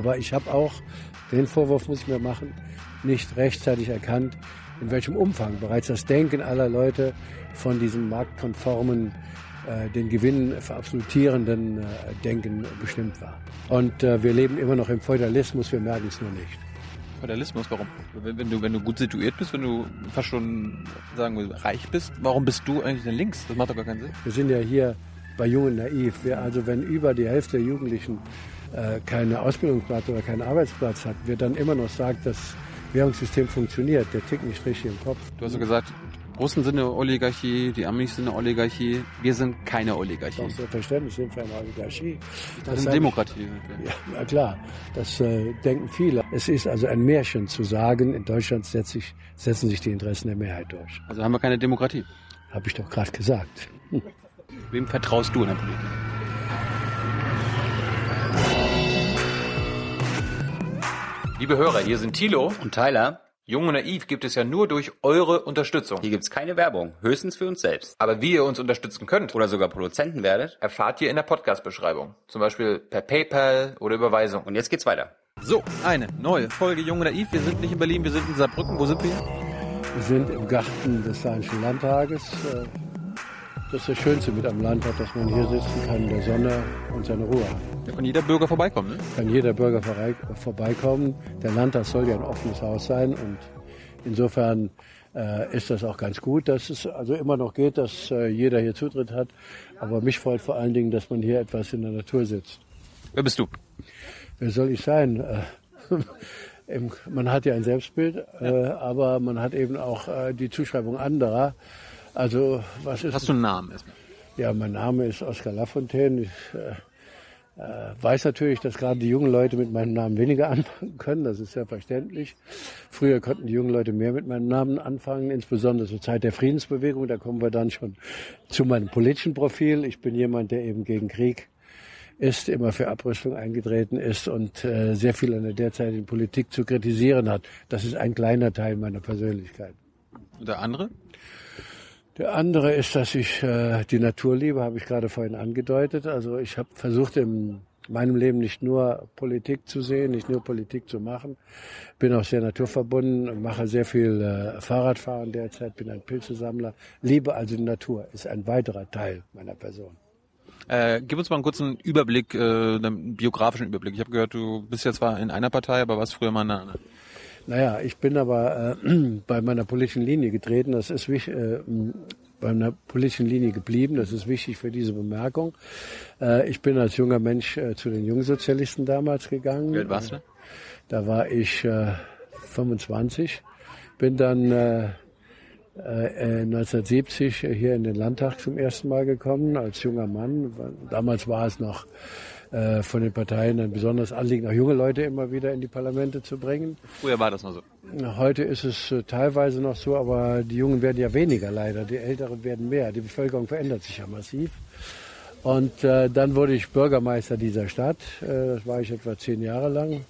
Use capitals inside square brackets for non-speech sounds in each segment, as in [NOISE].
Aber ich habe auch, den Vorwurf muss ich mir machen, nicht rechtzeitig erkannt, in welchem Umfang bereits das Denken aller Leute von diesem marktkonformen, äh, den Gewinn verabsolutierenden äh, Denken bestimmt war. Und äh, wir leben immer noch im Feudalismus, wir merken es nur nicht. Feudalismus, warum? Wenn, wenn, du, wenn du gut situiert bist, wenn du fast schon sagen wir, reich bist, warum bist du eigentlich denn links? Das macht doch gar keinen Sinn. Wir sind ja hier bei Jungen naiv. Wir, also wenn über die Hälfte der Jugendlichen äh, keine Ausbildungsplatz oder keinen Arbeitsplatz hat, wird dann immer noch sagt, das Währungssystem funktioniert, der tickt nicht richtig im Kopf. Du hast ja gesagt, Russen sind eine Oligarchie, die Amis sind eine Oligarchie, wir sind keine Oligarchie. Doch, selbstverständlich sind wir eine Oligarchie. Das, ist eine Demokratie. Ja, na klar, das äh, denken viele. Es ist also ein Märchen zu sagen, in Deutschland setz sich, setzen sich die Interessen der Mehrheit durch. Also haben wir keine Demokratie. Habe ich doch gerade gesagt. Hm. Wem vertraust du in der Politik? Liebe Hörer, hier sind Thilo und Tyler. Jung und Naiv gibt es ja nur durch eure Unterstützung. Hier gibt es keine Werbung, höchstens für uns selbst. Aber wie ihr uns unterstützen könnt oder sogar Produzenten werdet, erfahrt ihr in der Podcast-Beschreibung. Zum Beispiel per PayPal oder Überweisung. Und jetzt geht's weiter. So, eine neue Folge Jung und Naiv. Wir sind nicht in Berlin, wir sind in Saarbrücken. Wo sind wir? Wir sind im Garten des Saarischen Landtages. Äh, das ist das Schönste mit am Landtag, dass man hier sitzen kann in der Sonne und seine Ruhe hat. Da kann jeder Bürger vorbeikommen, ne? Kann jeder Bürger vorbeikommen. Der Landtag soll ja ein offenes Haus sein und insofern äh, ist das auch ganz gut, dass es also immer noch geht, dass äh, jeder hier Zutritt hat. Aber mich freut vor allen Dingen, dass man hier etwas in der Natur sitzt. Wer bist du? Wer soll ich sein? Äh, [LAUGHS] man hat ja ein Selbstbild, äh, aber man hat eben auch äh, die Zuschreibung anderer. Also, was ist. Hast du einen Namen erstmal? Ja, mein Name ist Oskar Lafontaine. Ich äh, äh, weiß natürlich, dass gerade die jungen Leute mit meinem Namen weniger [LAUGHS] anfangen können. Das ist sehr verständlich. Früher konnten die jungen Leute mehr mit meinem Namen anfangen, insbesondere zur Zeit der Friedensbewegung. Da kommen wir dann schon zu meinem politischen Profil. Ich bin jemand, der eben gegen Krieg ist, immer für Abrüstung eingetreten ist und äh, sehr viel an der derzeitigen Politik zu kritisieren hat. Das ist ein kleiner Teil meiner Persönlichkeit. Und der andere? Der andere ist, dass ich äh, die Natur liebe, habe ich gerade vorhin angedeutet. Also ich habe versucht in meinem Leben nicht nur Politik zu sehen, nicht nur Politik zu machen. Bin auch sehr naturverbunden, mache sehr viel äh, Fahrradfahren derzeit, bin ein Pilzesammler. Liebe also die Natur, ist ein weiterer Teil meiner Person. Äh, gib uns mal einen kurzen Überblick, äh, einen biografischen Überblick. Ich habe gehört, du bist ja zwar in einer Partei, aber warst früher mal in einer anderen. Naja, ich bin aber äh, [CLEARS THROAT] bei meiner politischen Linie getreten. Das ist wichtig. Äh, bei einer politischen Linie geblieben. Das ist wichtig für diese Bemerkung. Äh, ich bin als junger Mensch äh, zu den Jungsozialisten damals gegangen. Wie warst du? Da war ich äh, 25. Bin dann äh, 1970 äh, hier in den Landtag zum ersten Mal gekommen als junger Mann. Damals war es noch äh, von den Parteien ein besonderes Anliegen, auch junge Leute immer wieder in die Parlamente zu bringen. Früher war das noch so. Heute ist es äh, teilweise noch so, aber die Jungen werden ja weniger leider, die Älteren werden mehr. Die Bevölkerung verändert sich ja massiv. Und äh, dann wurde ich Bürgermeister dieser Stadt. Äh, das war ich etwa zehn Jahre lang.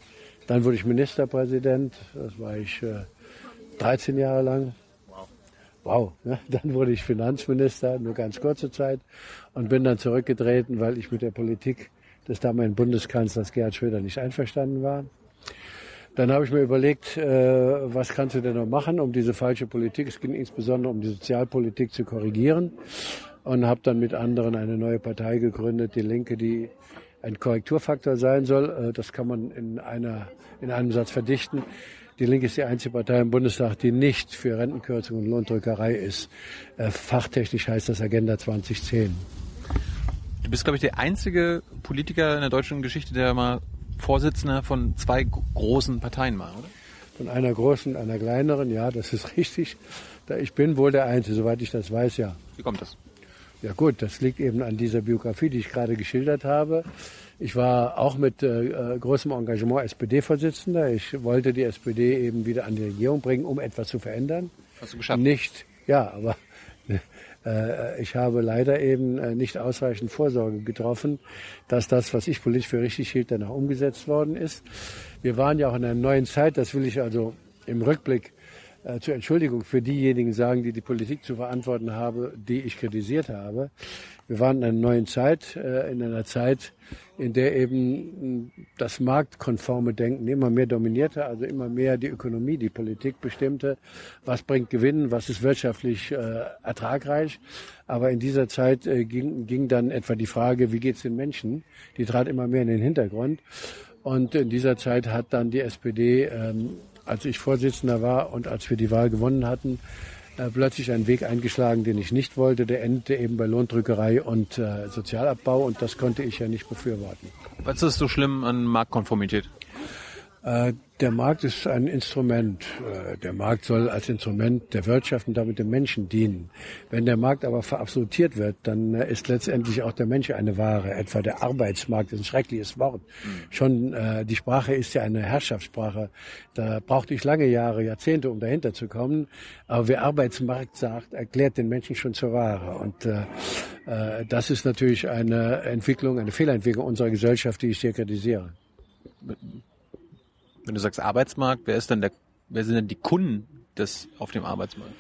Dann wurde ich Ministerpräsident. Das war ich äh, 13 Jahre lang. Wow. Wow. Ne? [LAUGHS] Dann wurde ich Finanzminister, nur ganz kurze Zeit. Und bin dann zurückgetreten, weil ich mit der Politik des damaligen Bundeskanzlers Gerhard Schröder nicht einverstanden war. Dann habe ich mir überlegt, äh, was kannst du denn noch machen, um diese falsche Politik, es ging insbesondere um die Sozialpolitik zu korrigieren und habe dann mit anderen eine neue Partei gegründet, die Linke, die ein Korrekturfaktor sein soll. Äh, das kann man in, einer, in einem Satz verdichten. Die Linke ist die einzige Partei im Bundestag, die nicht für Rentenkürzung und Lohndrückerei ist. Äh, fachtechnisch heißt das Agenda 2010. Du bist, glaube ich, der einzige Politiker in der deutschen Geschichte, der mal Vorsitzender von zwei großen Parteien war, oder? Von einer großen, einer kleineren, ja, das ist [LAUGHS] richtig. Ich bin wohl der Einzige, soweit ich das weiß, ja. Wie kommt das? Ja gut, das liegt eben an dieser Biografie, die ich gerade geschildert habe. Ich war auch mit äh, großem Engagement SPD-Vorsitzender. Ich wollte die SPD eben wieder an die Regierung bringen, um etwas zu verändern. Hast du geschafft? Nicht, ja, aber äh, ich habe leider eben äh, nicht ausreichend Vorsorge getroffen, dass das, was ich politisch für richtig hielt, dann auch umgesetzt worden ist. Wir waren ja auch in einer neuen Zeit, das will ich also im Rückblick äh, zur Entschuldigung für diejenigen sagen, die die Politik zu verantworten habe, die ich kritisiert habe. Wir waren in einer neuen Zeit, äh, in einer Zeit, in der eben das marktkonforme Denken immer mehr dominierte, also immer mehr die Ökonomie, die Politik bestimmte, was bringt Gewinn, was ist wirtschaftlich äh, ertragreich. Aber in dieser Zeit äh, ging, ging dann etwa die Frage, wie geht es den Menschen? Die trat immer mehr in den Hintergrund. Und in dieser Zeit hat dann die SPD, ähm, als ich Vorsitzender war und als wir die Wahl gewonnen hatten, plötzlich einen Weg eingeschlagen, den ich nicht wollte. Der endete eben bei Lohndrückerei und äh, Sozialabbau und das konnte ich ja nicht befürworten. Was ist so schlimm an Marktkonformität? Äh, der Markt ist ein Instrument. Äh, der Markt soll als Instrument der Wirtschaft und damit dem Menschen dienen. Wenn der Markt aber verabsolutiert wird, dann äh, ist letztendlich auch der Mensch eine Ware. Etwa der Arbeitsmarkt ist ein schreckliches Wort. Mhm. Schon äh, die Sprache ist ja eine Herrschaftssprache. Da brauchte ich lange Jahre, Jahrzehnte, um dahinter zu kommen. Aber wer Arbeitsmarkt sagt, erklärt den Menschen schon zur Ware. Und äh, äh, das ist natürlich eine Entwicklung, eine Fehlentwicklung unserer Gesellschaft, die ich sehr kritisiere wenn du sagst Arbeitsmarkt, wer ist denn der, wer sind denn die Kunden des auf dem Arbeitsmarkt?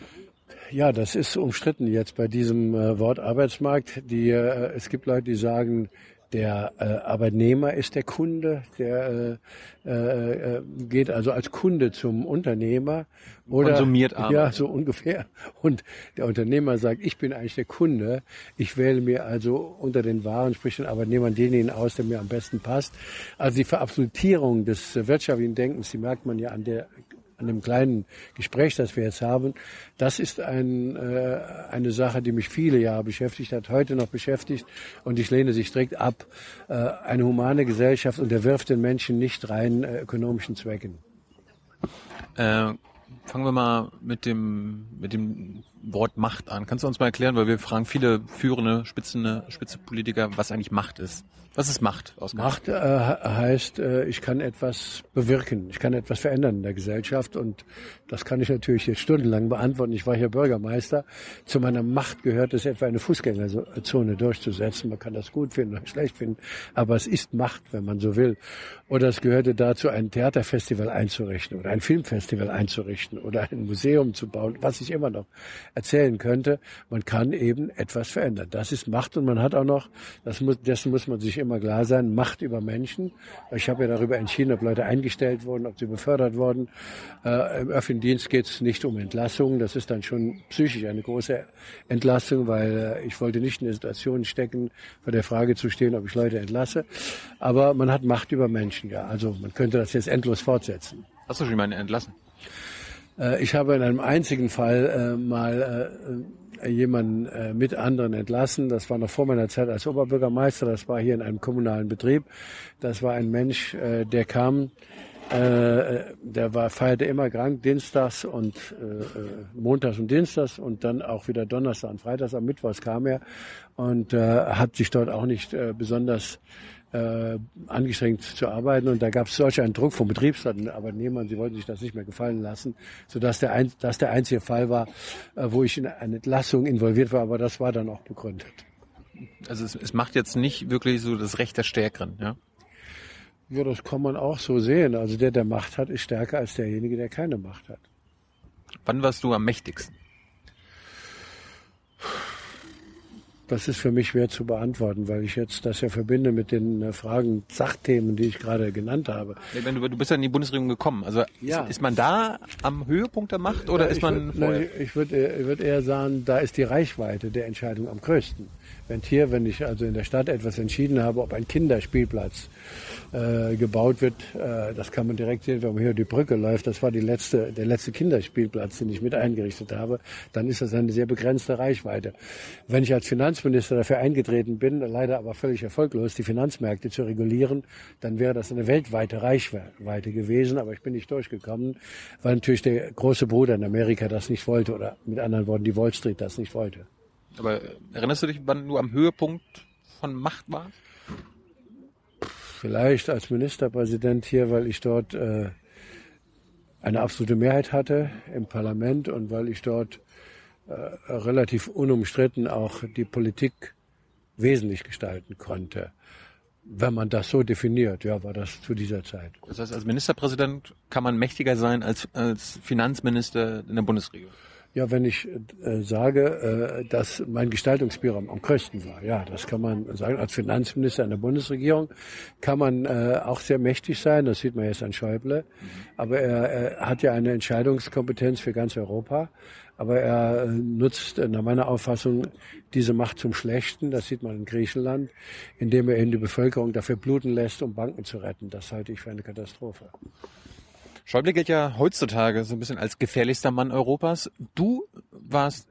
Ja, das ist umstritten jetzt bei diesem äh, Wort Arbeitsmarkt. Die, äh, es gibt Leute, die sagen, der äh, Arbeitnehmer ist der Kunde, der äh, äh, äh, geht also als Kunde zum Unternehmer oder konsumiert Arbeit. Ja, so ungefähr. Und der Unternehmer sagt, ich bin eigentlich der Kunde. Ich wähle mir also unter den Waren, sprich den Arbeitnehmern, denjenigen aus, der mir am besten passt. Also die Verabsolutierung des wirtschaftlichen Denkens, die merkt man ja an der an dem kleinen Gespräch, das wir jetzt haben, das ist ein, äh, eine Sache, die mich viele Jahre beschäftigt hat, heute noch beschäftigt und ich lehne sie strikt ab. Äh, eine humane Gesellschaft unterwirft den Menschen nicht rein äh, ökonomischen Zwecken. Fangen wir mal mit dem, mit dem Wort Macht an. Kannst du uns mal erklären, weil wir fragen viele führende, spitzende, spitze Politiker, was eigentlich Macht ist? Was ist Macht? Oskar? Macht äh, heißt, äh, ich kann etwas bewirken, ich kann etwas verändern in der Gesellschaft und das kann ich natürlich jetzt stundenlang beantworten. Ich war hier Bürgermeister. Zu meiner Macht gehört es etwa eine Fußgängerzone durchzusetzen. Man kann das gut finden oder schlecht finden, aber es ist Macht, wenn man so will. Oder es gehörte dazu, ein Theaterfestival einzurichten oder ein Filmfestival einzurichten oder ein Museum zu bauen, was ich immer noch erzählen könnte. Man kann eben etwas verändern. Das ist Macht und man hat auch noch, das muss, dessen muss man sich immer klar sein, Macht über Menschen. Ich habe ja darüber entschieden, ob Leute eingestellt wurden, ob sie befördert wurden. Äh, Im öffentlichen Dienst geht es nicht um Entlassungen. Das ist dann schon psychisch eine große Entlassung, weil äh, ich wollte nicht in der Situation stecken, vor der Frage zu stehen, ob ich Leute entlasse. Aber man hat Macht über Menschen, ja. Also man könnte das jetzt endlos fortsetzen. Hast du schon jemanden entlassen? Äh, ich habe in einem einzigen Fall äh, mal äh, jemanden mit anderen entlassen. Das war noch vor meiner Zeit als Oberbürgermeister. Das war hier in einem kommunalen Betrieb. Das war ein Mensch, der kam, äh, der war feierte immer krank, dienstags und äh, montags und dienstags und dann auch wieder donnerstag und freitags. Am Mittwochs kam er und äh, hat sich dort auch nicht äh, besonders äh, angestrengt zu arbeiten und da gab es solch einen Druck vom Betriebsrat und Arbeitnehmern, sie wollten sich das nicht mehr gefallen lassen, sodass der, ein, das der einzige Fall war, äh, wo ich in eine Entlassung involviert war, aber das war dann auch begründet. Also es, es macht jetzt nicht wirklich so das Recht der Stärkeren, ja? Ja, das kann man auch so sehen. Also der, der Macht hat, ist stärker als derjenige, der keine Macht hat. Wann warst du am mächtigsten? Das ist für mich schwer zu beantworten, weil ich jetzt das ja verbinde mit den äh, Fragen, Sachthemen, die ich gerade genannt habe. Ja, du, du, bist ja in die Bundesregierung gekommen. Also ja. ist, ist, man da am Höhepunkt der Macht oder ja, ist man würd, Ich würde ich würd eher sagen, da ist die Reichweite der Entscheidung am größten. Wenn hier, wenn ich also in der Stadt etwas entschieden habe, ob ein Kinderspielplatz äh, gebaut wird, äh, das kann man direkt sehen, wenn man hier die Brücke läuft. Das war die letzte, der letzte Kinderspielplatz, den ich mit eingerichtet habe. Dann ist das eine sehr begrenzte Reichweite. Wenn ich als Finanzminister dafür eingetreten bin, leider aber völlig erfolglos, die Finanzmärkte zu regulieren, dann wäre das eine weltweite Reichweite gewesen. Aber ich bin nicht durchgekommen, weil natürlich der große Bruder in Amerika das nicht wollte oder mit anderen Worten die Wall Street das nicht wollte. Aber erinnerst du dich, wann du am Höhepunkt von Macht warst? Vielleicht als Ministerpräsident hier, weil ich dort äh, eine absolute Mehrheit hatte im Parlament und weil ich dort äh, relativ unumstritten auch die Politik wesentlich gestalten konnte. Wenn man das so definiert, ja, war das zu dieser Zeit. Das heißt, als Ministerpräsident kann man mächtiger sein als, als Finanzminister in der Bundesregierung. Ja, wenn ich äh, sage, äh, dass mein Gestaltungsspielraum am größten war, ja, das kann man sagen. Als Finanzminister in der Bundesregierung kann man äh, auch sehr mächtig sein. Das sieht man jetzt an Schäuble. Aber er, er hat ja eine Entscheidungskompetenz für ganz Europa. Aber er äh, nutzt äh, nach meiner Auffassung diese Macht zum Schlechten. Das sieht man in Griechenland, indem er eben die Bevölkerung dafür bluten lässt, um Banken zu retten. Das halte ich für eine Katastrophe. Schäuble gilt ja heutzutage so ein bisschen als gefährlichster Mann Europas. Du warst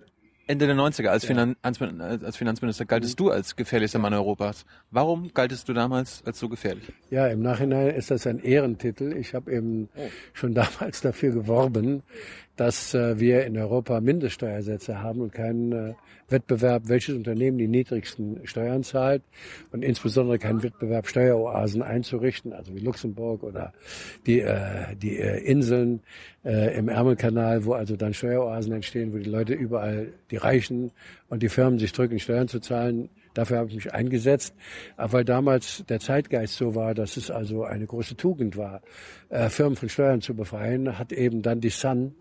Ende der 90er als, Finan als Finanzminister galtest du als gefährlichster Mann Europas. Warum galtest du damals als so gefährlich? Ja, im Nachhinein ist das ein Ehrentitel. Ich habe eben oh. schon [LAUGHS] damals dafür geworben, dass äh, wir in Europa Mindeststeuersätze haben und keinen äh, Wettbewerb, welches Unternehmen die niedrigsten Steuern zahlt und insbesondere keinen Wettbewerb, Steueroasen einzurichten, also wie Luxemburg oder die, äh, die äh, Inseln äh, im Ärmelkanal, wo also dann Steueroasen entstehen, wo die Leute überall, die Reichen und die Firmen sich drücken, Steuern zu zahlen. Dafür habe ich mich eingesetzt, aber weil damals der Zeitgeist so war, dass es also eine große Tugend war, äh, Firmen von Steuern zu befreien, hat eben dann die Sun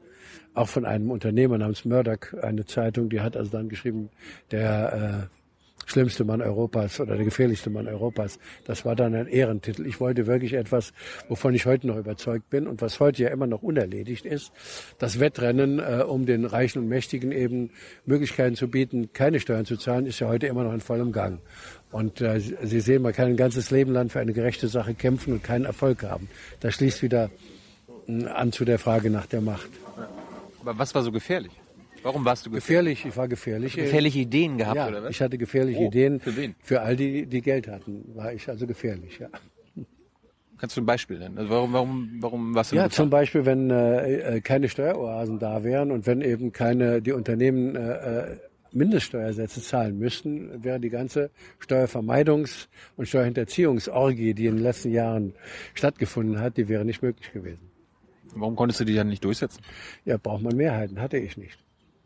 auch von einem Unternehmer namens Murdoch, eine Zeitung, die hat also dann geschrieben, der äh, schlimmste Mann Europas oder der gefährlichste Mann Europas. Das war dann ein Ehrentitel. Ich wollte wirklich etwas, wovon ich heute noch überzeugt bin und was heute ja immer noch unerledigt ist, das Wettrennen, äh, um den Reichen und Mächtigen eben Möglichkeiten zu bieten, keine Steuern zu zahlen, ist ja heute immer noch in vollem Gang. Und äh, Sie sehen, man kann ein ganzes Leben lang für eine gerechte Sache kämpfen und keinen Erfolg haben. Das schließt wieder äh, an zu der Frage nach der Macht. Was war so gefährlich? Warum warst du gefährlich? Gefährlich, ich war gefährlich. Gefährliche Ideen gehabt, ja, oder was? ich hatte gefährliche oh, Ideen. Für wen? Für all die, die Geld hatten, war ich also gefährlich, ja. Kannst du ein Beispiel nennen? Also warum, warum, warum warst du Ja, zum Beispiel, wenn äh, äh, keine Steueroasen da wären und wenn eben keine, die Unternehmen äh, äh Mindeststeuersätze zahlen müssten, wäre die ganze Steuervermeidungs- und Steuerhinterziehungsorgie, die in den letzten Jahren stattgefunden hat, die wäre nicht möglich gewesen. Warum konntest du die dann nicht durchsetzen? Ja, braucht man Mehrheiten, hatte ich nicht.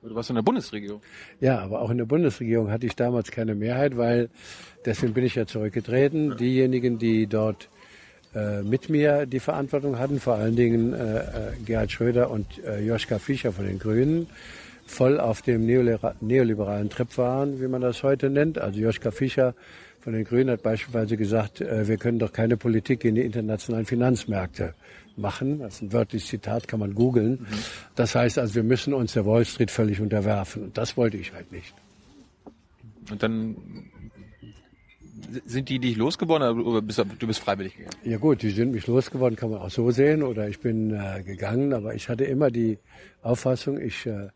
Du warst in der Bundesregierung. Ja, aber auch in der Bundesregierung hatte ich damals keine Mehrheit, weil deswegen bin ich ja zurückgetreten. Ja. Diejenigen, die dort äh, mit mir die Verantwortung hatten, vor allen Dingen äh, äh Gerhard Schröder und äh, Joschka Fischer von den Grünen, voll auf dem neoliberalen Trip waren, wie man das heute nennt. Also Joschka Fischer von den Grünen hat beispielsweise gesagt, äh, wir können doch keine Politik in die internationalen Finanzmärkte machen. Das ist ein wörtliches Zitat, kann man googeln. Mhm. Das heißt also, wir müssen uns der Wall Street völlig unterwerfen. Und das wollte ich halt nicht. Und dann sind die dich losgeworden oder bist du bist freiwillig gegangen? Ja gut, die sind mich losgeworden, kann man auch so sehen. Oder ich bin äh, gegangen, aber ich hatte immer die Auffassung, ich äh,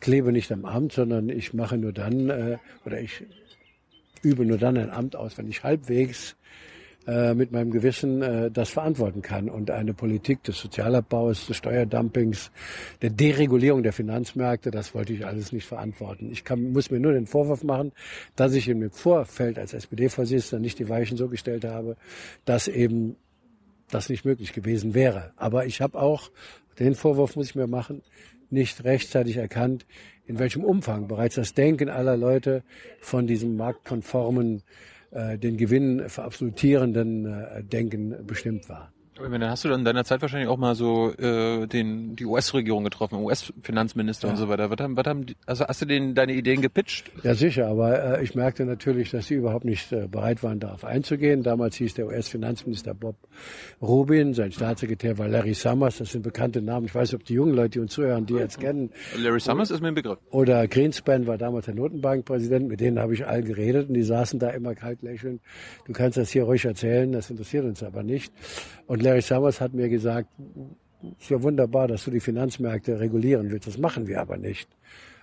klebe nicht am Amt, sondern ich mache nur dann äh, oder ich übe nur dann ein Amt aus, wenn ich halbwegs äh, mit meinem Gewissen äh, das verantworten kann. Und eine Politik des Sozialabbaus, des Steuerdumpings, der Deregulierung der Finanzmärkte, das wollte ich alles nicht verantworten. Ich kann, muss mir nur den Vorwurf machen, dass ich im Vorfeld als SPD-Vorsitzender nicht die Weichen so gestellt habe, dass eben das nicht möglich gewesen wäre. Aber ich habe auch, den Vorwurf muss ich mir machen, nicht rechtzeitig erkannt, in welchem Umfang bereits das Denken aller Leute von diesem marktkonformen den Gewinn verabsolutierenden äh, Denken bestimmt war. Dann hast du dann in deiner Zeit wahrscheinlich auch mal so äh, den die US-Regierung getroffen, US-Finanzminister ja. und so weiter. Was haben, was haben die, also hast du denen deine Ideen gepitcht? Ja sicher, aber äh, ich merkte natürlich, dass sie überhaupt nicht äh, bereit waren, darauf einzugehen. Damals hieß der US-Finanzminister Bob Rubin, sein Staatssekretär war Larry Summers. Das sind bekannte Namen. Ich weiß, ob die jungen Leute, die uns zuhören, die jetzt kennen. Larry Summers ist mir ein Begriff. Oder Greenspan war damals der Notenbankpräsident. Mit denen habe ich allen geredet und die saßen da immer kalt lächelnd. Du kannst das hier ruhig erzählen, das interessiert uns aber nicht. Und Larry Summers hat mir gesagt, es ist ja wunderbar, dass du die Finanzmärkte regulieren willst. Das machen wir aber nicht.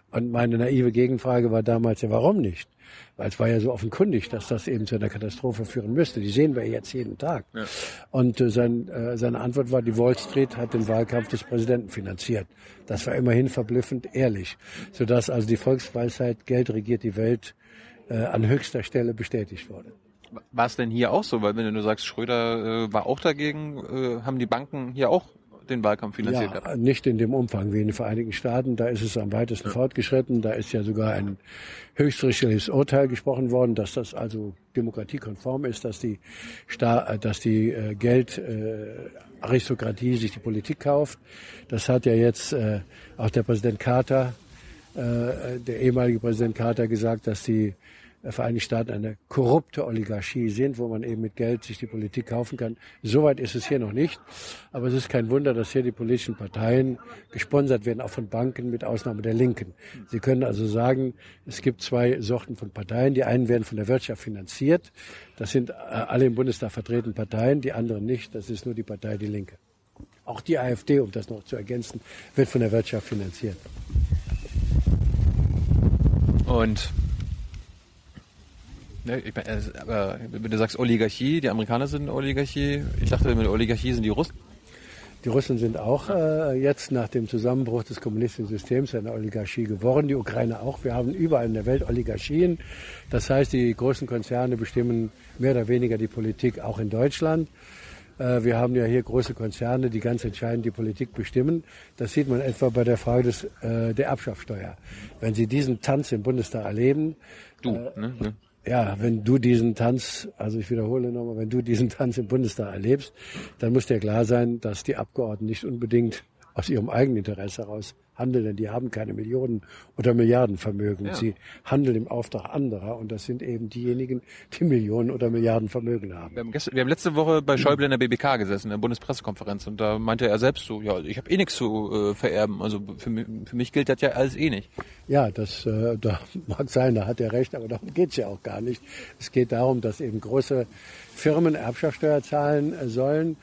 Und meine naive Gegenfrage war damals, ja, warum nicht? Weil es war ja so offenkundig, dass das eben zu einer Katastrophe führen müsste. Die sehen wir jetzt jeden Tag. Ja. Und äh, sein, äh, seine Antwort war, die Wall Street hat den Wahlkampf des Präsidenten finanziert. Das war immerhin verblüffend ehrlich. Sodass also die Volksweisheit, Geld regiert die Welt, äh, an höchster Stelle bestätigt wurde. War es denn hier auch so? Weil wenn du sagst, Schröder äh, war auch dagegen, äh, haben die Banken hier auch den Wahlkampf finanziert ja. Nicht in dem Umfang wie in den Vereinigten Staaten. Da ist es am weitesten ja. fortgeschritten. Da ist ja sogar ein höchstrichterliches Urteil gesprochen worden, dass das also demokratiekonform ist, dass die, Sta dass die äh, Geldaristokratie äh, sich die Politik kauft. Das hat ja jetzt äh, auch der Präsident Carter, äh, der ehemalige Präsident Carter gesagt, dass die Vereinigten Staaten eine korrupte Oligarchie sind, wo man eben mit Geld sich die Politik kaufen kann. Soweit ist es hier noch nicht. Aber es ist kein Wunder, dass hier die politischen Parteien gesponsert werden, auch von Banken, mit Ausnahme der Linken. Sie können also sagen, es gibt zwei Sorten von Parteien. Die einen werden von der Wirtschaft finanziert. Das sind äh, alle im Bundestag vertretenen Parteien, die anderen nicht. Das ist nur die Partei Die Linke. Auch die AfD, um das noch zu ergänzen, wird von der Wirtschaft finanziert. Und Ne, ich mein, aber wenn du sagst Oligarchie, die Amerikaner sind Oligarchie. Ich dachte, mit Oligarchie sind die Russen. Die Russen sind auch äh, jetzt nach dem Zusammenbruch des kommunistischen Systems eine Oligarchie geworden. Die Ukraine auch. Wir haben überall in der Welt Oligarchien. Das heißt, die großen Konzerne bestimmen mehr oder weniger die Politik auch in Deutschland. Äh, wir haben ja hier große Konzerne, die ganz entscheidend die Politik bestimmen. Das sieht man etwa bei der Frage des, äh, der Erbschaftssteuer. Wenn Sie diesen Tanz im Bundestag erleben, du, äh, ne? Ja, wenn du diesen Tanz, also ich wiederhole nochmal, wenn du diesen Tanz im Bundestag erlebst, dann muss dir klar sein, dass die Abgeordneten nicht unbedingt aus ihrem eigenen Interesse heraus handeln, denn die haben keine Millionen oder Milliardenvermögen. Ja. Sie handeln im Auftrag anderer und das sind eben diejenigen, die Millionen oder Milliardenvermögen haben. Wir haben, gestern, wir haben letzte Woche bei Schäuble in der BBK gesessen, in der Bundespressekonferenz und da meinte er selbst so, ja, ich habe eh nichts zu äh, vererben, also für mich, für mich gilt das ja alles eh nicht. Ja, das äh, da [LAUGHS] mag sein, da hat er recht, aber darum geht's ja auch gar nicht. Es geht darum, dass eben große Firmen Erbschaftssteuer zahlen äh, sollen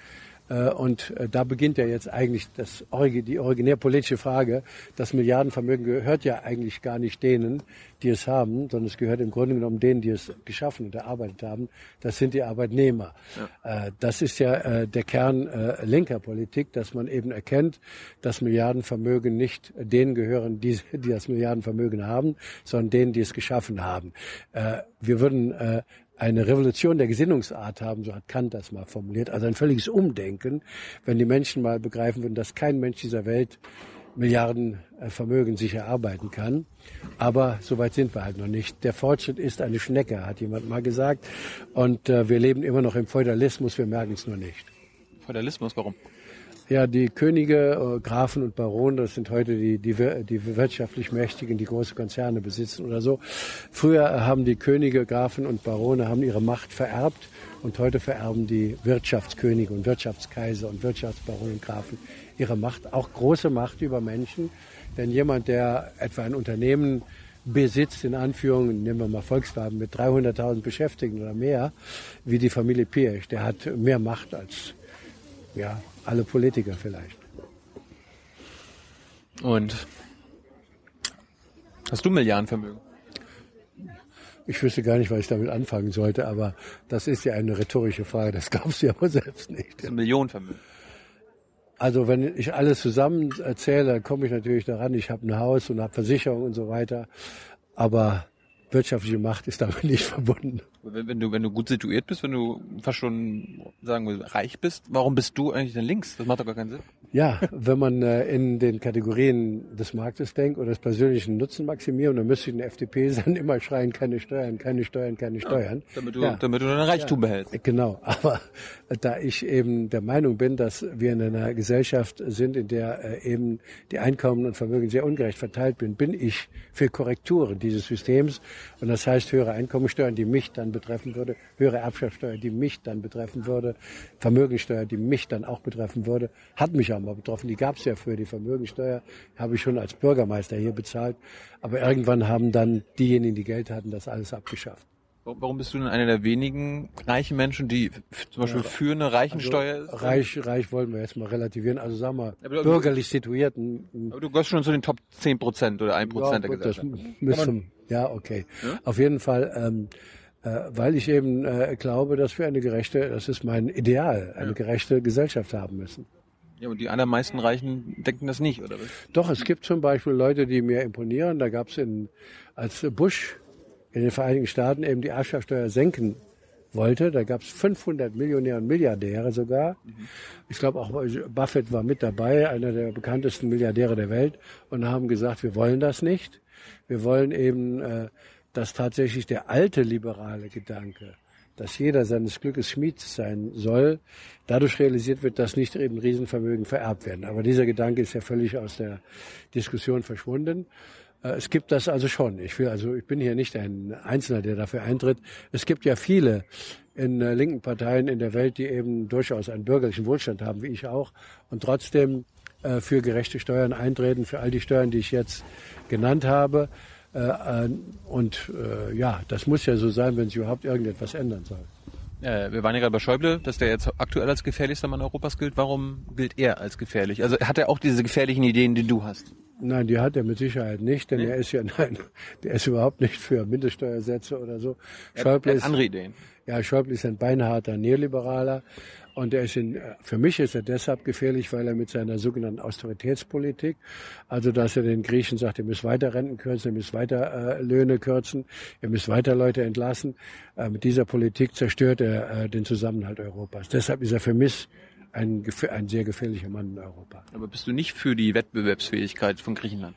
und äh, da beginnt ja jetzt eigentlich das, die originär politische Frage. Das Milliardenvermögen gehört ja eigentlich gar nicht denen, die es haben, sondern es gehört im Grunde genommen denen, die es geschaffen und erarbeitet haben. Das sind die Arbeitnehmer. Ja. Äh, das ist ja der Kern linker Politik, dass man eben erkennt, dass Milliardenvermögen nicht denen gehören, die, die das Milliardenvermögen haben, sondern denen, die es geschaffen haben. Wir würden eine Revolution der Gesinnungsart haben, so hat Kant das mal formuliert, also ein völliges Umdenken, wenn die Menschen mal begreifen würden, dass kein Mensch dieser Welt Milliarden äh, Vermögen sich erarbeiten kann. Aber so weit sind wir halt noch nicht. Der Fortschritt ist eine Schnecke, hat jemand mal gesagt. Und äh, wir leben immer noch im Feudalismus, wir merken es nur nicht. Feudalismus, warum? Ja, die Könige, äh, Grafen und Baronen, das sind heute die, die, die wirtschaftlich Mächtigen, die große Konzerne besitzen oder so. Früher haben die Könige, Grafen und Barone haben ihre Macht vererbt und heute vererben die Wirtschaftskönige und Wirtschaftskaiser und Wirtschaftsbaronen und Grafen ihre Macht, auch große Macht über Menschen. Denn jemand, der etwa ein Unternehmen besitzt, in Anführungen, nehmen wir mal Volkswagen mit 300.000 Beschäftigten oder mehr, wie die Familie Pirch, der hat mehr Macht als ja, alle Politiker vielleicht. Und hast du Milliardenvermögen? Ich wüsste gar nicht, was ich damit anfangen sollte, aber das ist ja eine rhetorische Frage, das [LAUGHS] glaubst du ja wohl selbst nicht. Das Millionenvermögen. Also wenn ich alles zusammen erzähle, dann komme ich natürlich daran, ich habe ein Haus und habe Versicherung und so weiter. Aber wirtschaftliche Macht ist damit nicht verbunden. Wenn, wenn, du, wenn du gut situiert bist, wenn du fast schon sagen wir, reich bist, warum bist du eigentlich denn links? Das macht doch gar keinen Sinn. Ja, wenn man äh, in den Kategorien des Marktes denkt oder des persönlichen Nutzenmaximierung, dann müsste ich in der FDP sein, immer schreien, keine Steuern, keine Steuern, keine Steuern. Ja, damit, du, ja. damit du dein Reichtum ja, behältst. Genau, [LAUGHS] aber da ich eben der Meinung bin, dass wir in einer Gesellschaft sind, in der äh, eben die Einkommen und Vermögen sehr ungerecht verteilt bin, bin ich für Korrekturen dieses Systems. Und das heißt höhere Einkommensteuern, die mich dann betreffen würde, höhere Erbschaftssteuer, die mich dann betreffen würde, Vermögensteuer, die mich dann auch betreffen würde, hat mich auch mal betroffen. Die gab es ja für die Vermögensteuer, habe ich schon als Bürgermeister hier bezahlt. Aber irgendwann haben dann diejenigen, die Geld hatten, das alles abgeschafft. Warum bist du denn einer der wenigen reichen Menschen, die zum Beispiel für eine Reichensteuer also, Reich, reich wollen wir jetzt mal relativieren. Also sagen wir, aber bürgerlich situierten. Aber du gehörst schon zu den Top 10 Prozent oder 1 Prozent ja, der Gesellschaft. Das müssen, ja, okay. Ja? Auf jeden Fall, ähm, äh, weil ich eben äh, glaube, dass wir eine gerechte, das ist mein Ideal, eine ja. gerechte Gesellschaft haben müssen. Ja, und die allermeisten Reichen denken das nicht, oder was? Doch, es gibt zum Beispiel Leute, die mir imponieren. Da gab es in, als Bush in den Vereinigten Staaten eben die Erbschaftssteuer senken wollte. Da gab es 500 Millionäre und Milliardäre sogar. Ich glaube auch Buffett war mit dabei, einer der bekanntesten Milliardäre der Welt, und haben gesagt, wir wollen das nicht. Wir wollen eben, äh, dass tatsächlich der alte liberale Gedanke, dass jeder seines Glückes Schmied sein soll, dadurch realisiert wird, dass nicht eben Riesenvermögen vererbt werden. Aber dieser Gedanke ist ja völlig aus der Diskussion verschwunden. Äh, es gibt das also schon. Ich will also, ich bin hier nicht ein Einzelner, der dafür eintritt. Es gibt ja viele in äh, linken Parteien in der Welt, die eben durchaus einen bürgerlichen Wohlstand haben, wie ich auch, und trotzdem äh, für gerechte Steuern eintreten, für all die Steuern, die ich jetzt genannt habe. Und ja, das muss ja so sein, wenn sich überhaupt irgendetwas ändern soll. Wir waren ja gerade bei Schäuble, dass der jetzt aktuell als gefährlichster Mann Europas gilt. Warum gilt er als gefährlich? Also hat er auch diese gefährlichen Ideen, die du hast? Nein, die hat er mit Sicherheit nicht, denn nee. er ist ja, [LAUGHS] nein, der ist überhaupt nicht für Mindeststeuersätze oder so. Er Schäuble ist, andere Ideen. Ja, Schäuble ist ein beinharter Neoliberaler und er ist in, für mich ist er deshalb gefährlich, weil er mit seiner sogenannten Austeritätspolitik, also dass er den Griechen sagt, ihr müsst weiter Renten kürzen, ihr müsst weiter äh, Löhne kürzen, ihr müsst weiter Leute entlassen, äh, mit dieser Politik zerstört er äh, den Zusammenhalt Europas. Deshalb ist er für mich ein, ein sehr gefährlicher Mann in Europa. Aber bist du nicht für die Wettbewerbsfähigkeit von Griechenland?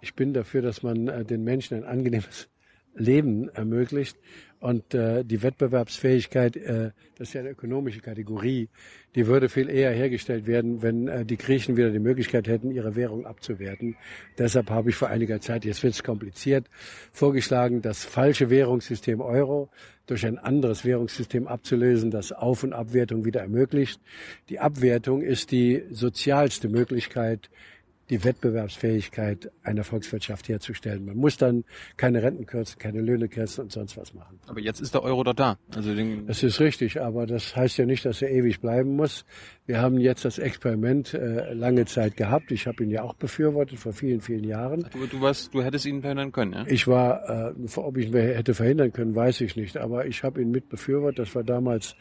Ich bin dafür, dass man äh, den Menschen ein angenehmes Leben ermöglicht. Und äh, die Wettbewerbsfähigkeit, äh, das ist ja eine ökonomische Kategorie, die würde viel eher hergestellt werden, wenn äh, die Griechen wieder die Möglichkeit hätten, ihre Währung abzuwerten. Deshalb habe ich vor einiger Zeit, jetzt wird es kompliziert, vorgeschlagen, das falsche Währungssystem Euro durch ein anderes Währungssystem abzulösen, das Auf- und Abwertung wieder ermöglicht. Die Abwertung ist die sozialste Möglichkeit, die Wettbewerbsfähigkeit einer Volkswirtschaft herzustellen. Man muss dann keine Renten kürzen, keine Löhne kürzen und sonst was machen. Aber jetzt ist der Euro doch da. Also das ist richtig, aber das heißt ja nicht, dass er ewig bleiben muss. Wir haben jetzt das Experiment äh, lange Zeit gehabt. Ich habe ihn ja auch befürwortet vor vielen, vielen Jahren. Du, du, warst, du hättest ihn verhindern können, ja? Ich war, äh, ob ich ihn hätte verhindern können, weiß ich nicht. Aber ich habe ihn mit befürwortet. Das war damals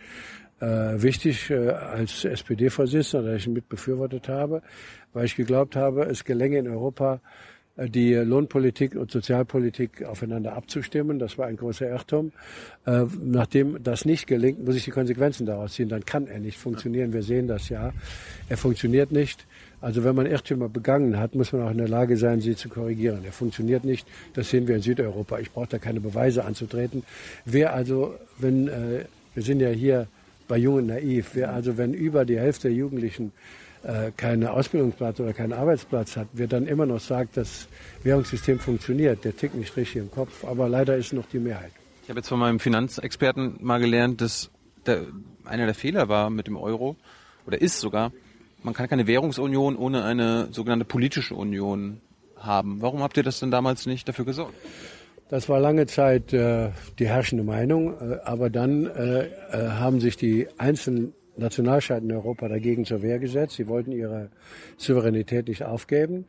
äh, wichtig äh, als SPD-Vorsitzender, dass ich mit befürwortet habe, weil ich geglaubt habe, es gelänge in Europa äh, die Lohnpolitik und Sozialpolitik aufeinander abzustimmen. Das war ein großer Irrtum. Äh, nachdem das nicht gelingt, muss ich die Konsequenzen daraus ziehen. Dann kann er nicht funktionieren. Wir sehen das ja. Er funktioniert nicht. Also wenn man Irrtümer begangen hat, muss man auch in der Lage sein, sie zu korrigieren. Er funktioniert nicht. Das sehen wir in Südeuropa. Ich brauche da keine Beweise anzutreten. Wer also, wenn äh, wir sind ja hier bei Jungen naiv. Wer also, wenn über die Hälfte der Jugendlichen äh, keine Ausbildungsplatz oder keinen Arbeitsplatz hat, wer dann immer noch sagt, das Währungssystem funktioniert, der tickt nicht richtig im Kopf. Aber leider ist noch die Mehrheit. Ich habe jetzt von meinem Finanzexperten mal gelernt, dass der, einer der Fehler war mit dem Euro oder ist sogar, man kann keine Währungsunion ohne eine sogenannte politische Union haben. Warum habt ihr das denn damals nicht dafür gesorgt? Das war lange Zeit äh, die herrschende Meinung, äh, aber dann äh, äh, haben sich die einzelnen Nationalstaaten in Europa dagegen zur Wehr gesetzt. Sie wollten ihre Souveränität nicht aufgeben.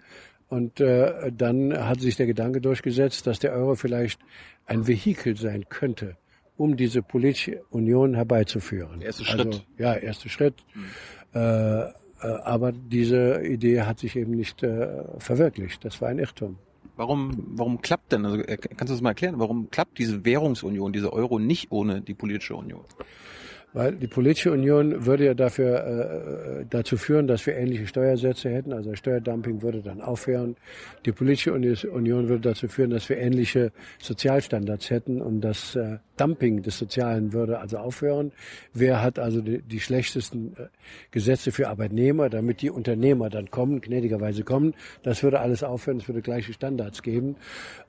Und äh, dann hat sich der Gedanke durchgesetzt, dass der Euro vielleicht ein Vehikel sein könnte, um diese politische Union herbeizuführen. Der erste Schritt. Also, ja, erster Schritt. Mhm. Äh, äh, aber diese Idee hat sich eben nicht äh, verwirklicht. Das war ein Irrtum. Warum, warum klappt denn, also äh, kannst du das mal erklären, warum klappt diese Währungsunion, diese Euro nicht ohne die politische Union? Weil die politische Union würde ja dafür äh, dazu führen, dass wir ähnliche Steuersätze hätten. Also Steuerdumping würde dann aufhören. Die politische Union würde dazu führen, dass wir ähnliche Sozialstandards hätten und das äh, Dumping des Sozialen würde also aufhören. Wer hat also die, die schlechtesten äh, Gesetze für Arbeitnehmer, damit die Unternehmer dann kommen, gnädigerweise kommen? Das würde alles aufhören. Es würde gleiche Standards geben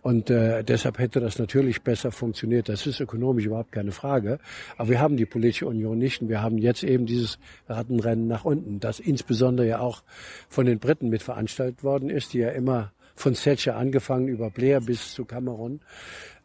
und äh, deshalb hätte das natürlich besser funktioniert. Das ist ökonomisch überhaupt keine Frage. Aber wir haben die politische Union nicht. Und wir haben jetzt eben dieses Rattenrennen nach unten, das insbesondere ja auch von den Briten mit veranstaltet worden ist, die ja immer von Thatcher angefangen über Blair bis zu Cameron,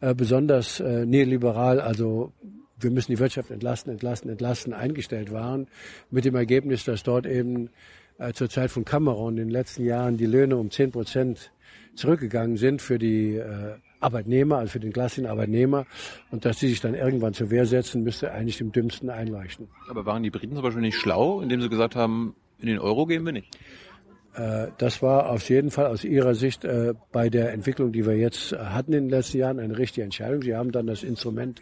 äh, besonders äh, neoliberal, also wir müssen die Wirtschaft entlasten, entlasten, entlasten, eingestellt waren, mit dem Ergebnis, dass dort eben äh, zur Zeit von Cameron in den letzten Jahren die Löhne um zehn Prozent zurückgegangen sind für die äh, Arbeitnehmer, also für den klassischen Arbeitnehmer. Und dass sie sich dann irgendwann zur Wehr setzen, müsste eigentlich dem Dümmsten einleuchten. Aber waren die Briten zum Beispiel nicht schlau, indem sie gesagt haben, in den Euro gehen wir nicht? Äh, das war auf jeden Fall aus Ihrer Sicht äh, bei der Entwicklung, die wir jetzt hatten in den letzten Jahren, eine richtige Entscheidung. Sie haben dann das Instrument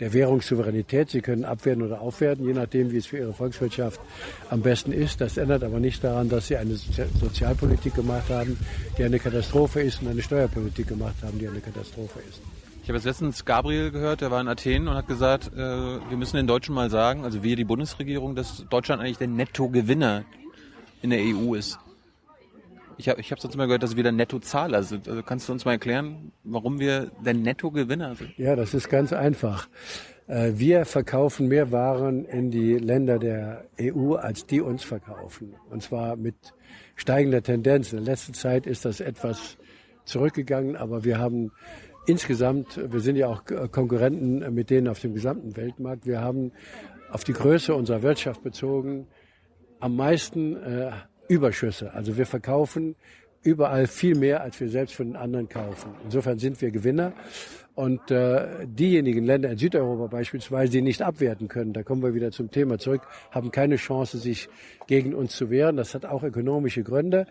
der Währungssouveränität. Sie können abwerten oder aufwerten, je nachdem, wie es für Ihre Volkswirtschaft am besten ist. Das ändert aber nicht daran, dass Sie eine Sozialpolitik gemacht haben, die eine Katastrophe ist und eine Steuerpolitik gemacht haben, die eine Katastrophe ist. Ich habe jetzt letztens Gabriel gehört, der war in Athen und hat gesagt, äh, wir müssen den Deutschen mal sagen, also wir, die Bundesregierung, dass Deutschland eigentlich der Nettogewinner in der EU ist. Ich habe ich hab sonst mal gehört, dass wir der Nettozahler sind. Also kannst du uns mal erklären, warum wir der Nettogewinner sind? Ja, das ist ganz einfach. Äh, wir verkaufen mehr Waren in die Länder der EU, als die uns verkaufen. Und zwar mit steigender Tendenz. In der letzten Zeit ist das etwas zurückgegangen, aber wir haben insgesamt, wir sind ja auch Konkurrenten mit denen auf dem gesamten Weltmarkt, wir haben auf die Größe unserer Wirtschaft bezogen am meisten äh, Überschüsse. Also wir verkaufen überall viel mehr, als wir selbst von den anderen kaufen. Insofern sind wir Gewinner. Und äh, diejenigen Länder in Südeuropa beispielsweise, die nicht abwerten können, da kommen wir wieder zum Thema zurück, haben keine Chance, sich gegen uns zu wehren. Das hat auch ökonomische Gründe.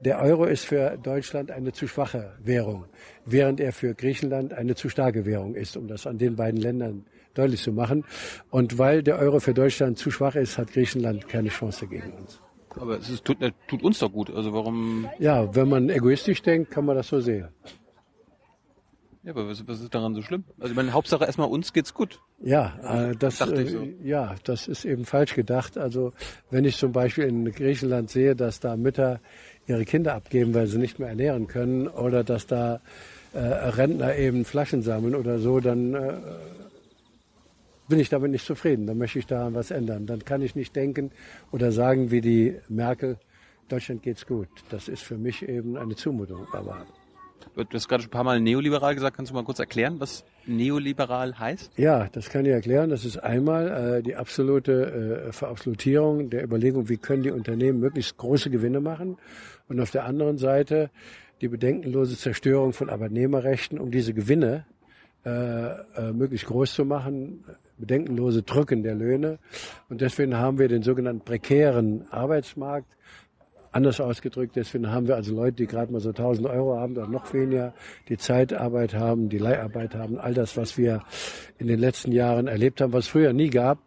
Der Euro ist für Deutschland eine zu schwache Währung, während er für Griechenland eine zu starke Währung ist, um das an den beiden Ländern deutlich zu machen. Und weil der Euro für Deutschland zu schwach ist, hat Griechenland keine Chance gegen uns. Aber es ist, tut, tut uns doch gut. Also warum? Ja, wenn man egoistisch denkt, kann man das so sehen. Ja, aber was, was ist daran so schlimm? Also meine, Hauptsache erstmal uns geht's gut. Ja, äh, das, äh, so. ja, das ist eben falsch gedacht. Also wenn ich zum Beispiel in Griechenland sehe, dass da Mütter ihre Kinder abgeben, weil sie nicht mehr ernähren können, oder dass da äh, Rentner eben Flaschen sammeln oder so, dann äh, bin ich damit nicht zufrieden. Dann möchte ich daran was ändern. Dann kann ich nicht denken oder sagen wie die Merkel, Deutschland geht's gut. Das ist für mich eben eine Zumutung. Aber Du hast gerade schon ein paar Mal neoliberal gesagt. Kannst du mal kurz erklären, was neoliberal heißt? Ja, das kann ich erklären. Das ist einmal äh, die absolute äh, Verabsolutierung der Überlegung, wie können die Unternehmen möglichst große Gewinne machen. Und auf der anderen Seite die bedenkenlose Zerstörung von Arbeitnehmerrechten, um diese Gewinne äh, äh, möglichst groß zu machen, bedenkenlose Drücken der Löhne. Und deswegen haben wir den sogenannten prekären Arbeitsmarkt. Anders ausgedrückt, deswegen haben wir also Leute, die gerade mal so 1000 Euro haben oder noch weniger, die Zeitarbeit haben, die Leiharbeit haben, all das, was wir in den letzten Jahren erlebt haben, was es früher nie gab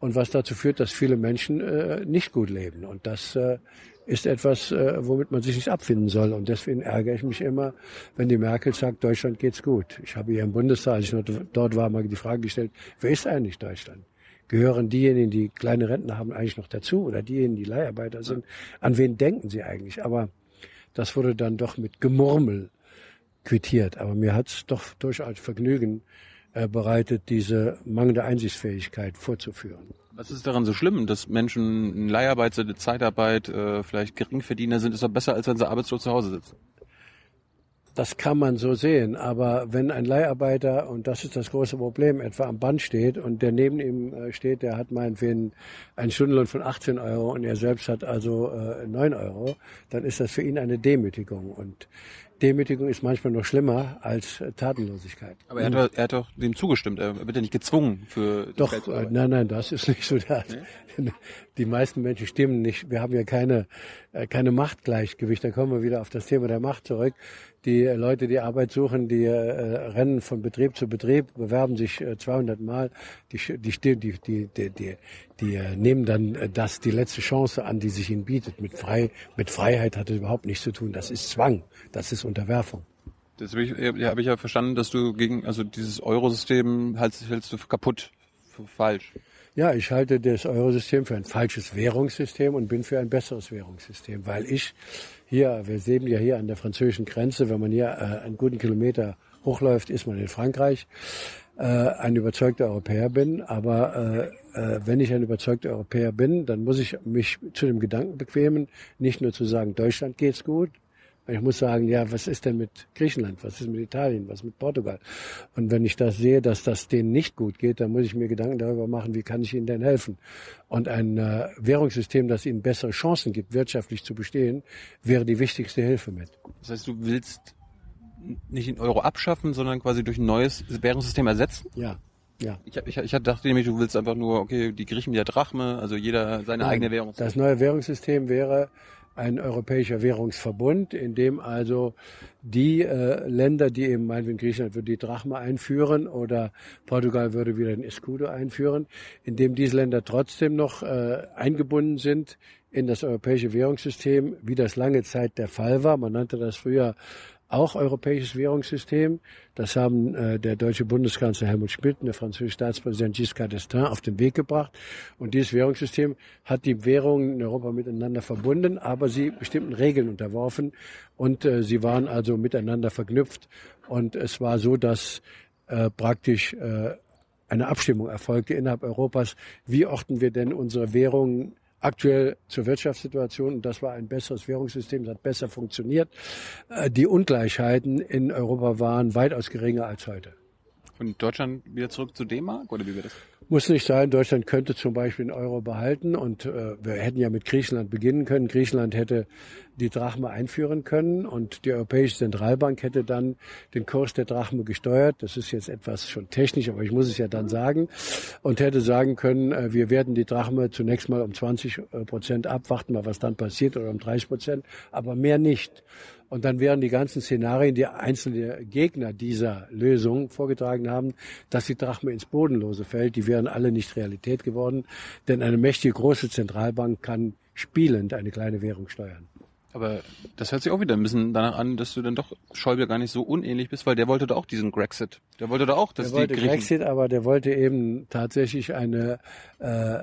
und was dazu führt, dass viele Menschen äh, nicht gut leben. Und das äh, ist etwas, äh, womit man sich nicht abfinden soll. Und deswegen ärgere ich mich immer, wenn die Merkel sagt, Deutschland geht's gut. Ich habe hier im Bundestag, als ich noch dort war, mal die Frage gestellt, wer ist eigentlich Deutschland? Gehören diejenigen, die kleine Renten haben, eigentlich noch dazu oder diejenigen, die Leiharbeiter sind? An wen denken sie eigentlich? Aber das wurde dann doch mit Gemurmel quittiert. Aber mir hat's doch durchaus Vergnügen äh, bereitet, diese mangelnde Einsichtsfähigkeit vorzuführen. Was ist daran so schlimm, dass Menschen in Leiharbeit in Zeitarbeit, äh, vielleicht Geringverdiener sind? Ist doch besser, als wenn sie arbeitslos zu Hause sitzen. Das kann man so sehen, aber wenn ein Leiharbeiter, und das ist das große Problem, etwa am Band steht und der neben ihm äh, steht, der hat meinetwegen einen Stundenlohn von 18 Euro und er selbst hat also äh, 9 Euro, dann ist das für ihn eine Demütigung. Und Demütigung ist manchmal noch schlimmer als Tatenlosigkeit. Aber er hat, er hat doch dem zugestimmt. Er wird ja nicht gezwungen für Doch, äh, nein, nein, das ist nicht so. Das. Nee? [LAUGHS] Die meisten Menschen stimmen nicht. Wir haben ja keine, äh, keine Machtgleichgewicht. Da kommen wir wieder auf das Thema der Macht zurück. Die Leute, die Arbeit suchen, die äh, rennen von Betrieb zu Betrieb, bewerben sich äh, 200 Mal, die, die, die, die, die, die, die äh, nehmen dann äh, das, die letzte Chance an, die sich ihnen bietet. Mit, Frei, mit Freiheit hat es überhaupt nichts zu tun. Das ist Zwang, das ist Unterwerfung. Das habe ich, ja, hab ich ja verstanden, dass du gegen, also dieses Eurosystem hältst, hältst du kaputt, für falsch. Ja, ich halte das Eurosystem für ein falsches Währungssystem und bin für ein besseres Währungssystem, weil ich hier, wir sehen ja hier an der französischen Grenze, wenn man hier äh, einen guten Kilometer hochläuft, ist man in Frankreich, äh, ein überzeugter Europäer bin. Aber äh, äh, wenn ich ein überzeugter Europäer bin, dann muss ich mich zu dem Gedanken bequemen, nicht nur zu sagen, Deutschland geht's gut, ich muss sagen, ja, was ist denn mit Griechenland? Was ist mit Italien? Was mit Portugal? Und wenn ich das sehe, dass das denen nicht gut geht, dann muss ich mir Gedanken darüber machen, wie kann ich ihnen denn helfen? Und ein äh, Währungssystem, das ihnen bessere Chancen gibt, wirtschaftlich zu bestehen, wäre die wichtigste Hilfe mit. Das heißt, du willst nicht den Euro abschaffen, sondern quasi durch ein neues Währungssystem ersetzen? Ja. Ja. Ich, ich, ich dachte nämlich, du willst einfach nur, okay, die Griechen mit der Drachme, also jeder seine Nein, eigene Währung. Das neue Währungssystem wäre ein europäischer Währungsverbund, in dem also die äh, Länder, die eben meinetwegen Griechenland würde die Drachma einführen oder Portugal würde wieder den Escudo einführen, in dem diese Länder trotzdem noch äh, eingebunden sind in das europäische Währungssystem, wie das lange Zeit der Fall war. Man nannte das früher auch europäisches Währungssystem. Das haben äh, der deutsche Bundeskanzler Helmut Schmidt und der französische Staatspräsident Giscard d'Estaing auf den Weg gebracht. Und dieses Währungssystem hat die Währungen in Europa miteinander verbunden, aber sie bestimmten Regeln unterworfen und äh, sie waren also miteinander verknüpft. Und es war so, dass äh, praktisch äh, eine Abstimmung erfolgte innerhalb Europas. Wie orten wir denn unsere Währungen aktuell zur Wirtschaftssituation, und das war ein besseres Währungssystem, das hat besser funktioniert. Äh, die Ungleichheiten in Europa waren weitaus geringer als heute. Von Deutschland wieder zurück zu D-Mark oder wie wird das? Muss nicht sein. Deutschland könnte zum Beispiel den Euro behalten und äh, wir hätten ja mit Griechenland beginnen können. Griechenland hätte die Drachme einführen können und die Europäische Zentralbank hätte dann den Kurs der Drachme gesteuert. Das ist jetzt etwas schon technisch, aber ich muss es ja dann sagen und hätte sagen können, äh, wir werden die Drachme zunächst mal um 20 äh, Prozent abwarten, mal was dann passiert oder um 30 Prozent, aber mehr nicht. Und dann wären die ganzen Szenarien, die einzelne Gegner dieser Lösung vorgetragen haben, dass die Drachme ins Bodenlose fällt, die wären alle nicht Realität geworden. Denn eine mächtige große Zentralbank kann spielend eine kleine Währung steuern. Aber das hört sich auch wieder ein bisschen danach an, dass du dann doch Schäuble gar nicht so unähnlich bist, weil der wollte doch auch diesen Grexit. Der wollte doch auch, dass der wollte die Griechen Grexit, aber der wollte eben tatsächlich eine, äh,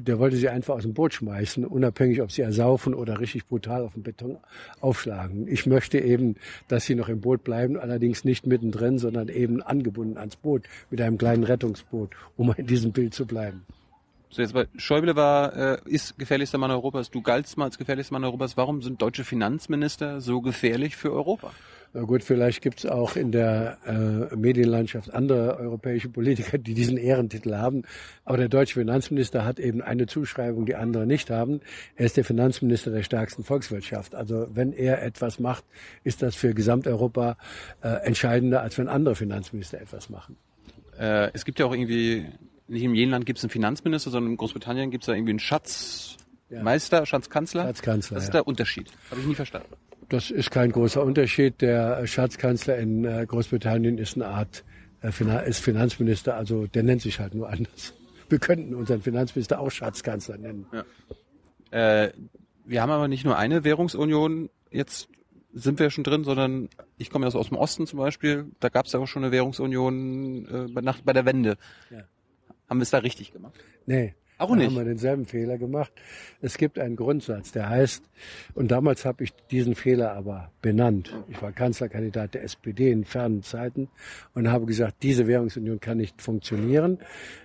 der wollte sie einfach aus dem Boot schmeißen, unabhängig, ob sie ersaufen oder richtig brutal auf den Beton aufschlagen. Ich möchte eben, dass sie noch im Boot bleiben, allerdings nicht mittendrin, sondern eben angebunden ans Boot mit einem kleinen Rettungsboot, um in diesem Bild zu bleiben. So jetzt, weil Schäuble war, äh, ist gefährlichster Mann Europas, du galtst mal als gefährlichster Mann Europas. Warum sind deutsche Finanzminister so gefährlich für Europa? Na gut, vielleicht gibt's auch in der äh, Medienlandschaft andere europäische Politiker, die diesen Ehrentitel haben. Aber der deutsche Finanzminister hat eben eine Zuschreibung, die andere nicht haben. Er ist der Finanzminister der stärksten Volkswirtschaft. Also wenn er etwas macht, ist das für Gesamteuropa äh, entscheidender, als wenn andere Finanzminister etwas machen. Äh, es gibt ja auch irgendwie, nicht in jedem Land gibt es einen Finanzminister, sondern in Großbritannien gibt es da irgendwie einen Schatzmeister, Schatzkanzler. Schatzkanzler, Das ist ja. der Unterschied. Habe ich nie verstanden. Das ist kein großer Unterschied. Der Schatzkanzler in äh, Großbritannien ist eine Art äh, ist Finanzminister, also der nennt sich halt nur anders. Wir könnten unseren Finanzminister auch Schatzkanzler nennen. Äh, wir haben aber nicht nur eine Währungsunion, jetzt sind wir schon drin, sondern ich komme ja aus dem Osten zum Beispiel, da gab es ja auch schon eine Währungsunion äh, bei, nach, bei der Wende. Ja. Haben wir es da richtig gemacht? Nee. Auch da nicht. haben wir denselben Fehler gemacht. Es gibt einen Grundsatz, der heißt, und damals habe ich diesen Fehler aber benannt. Ich war Kanzlerkandidat der SPD in fernen Zeiten und habe gesagt, diese Währungsunion kann nicht funktionieren,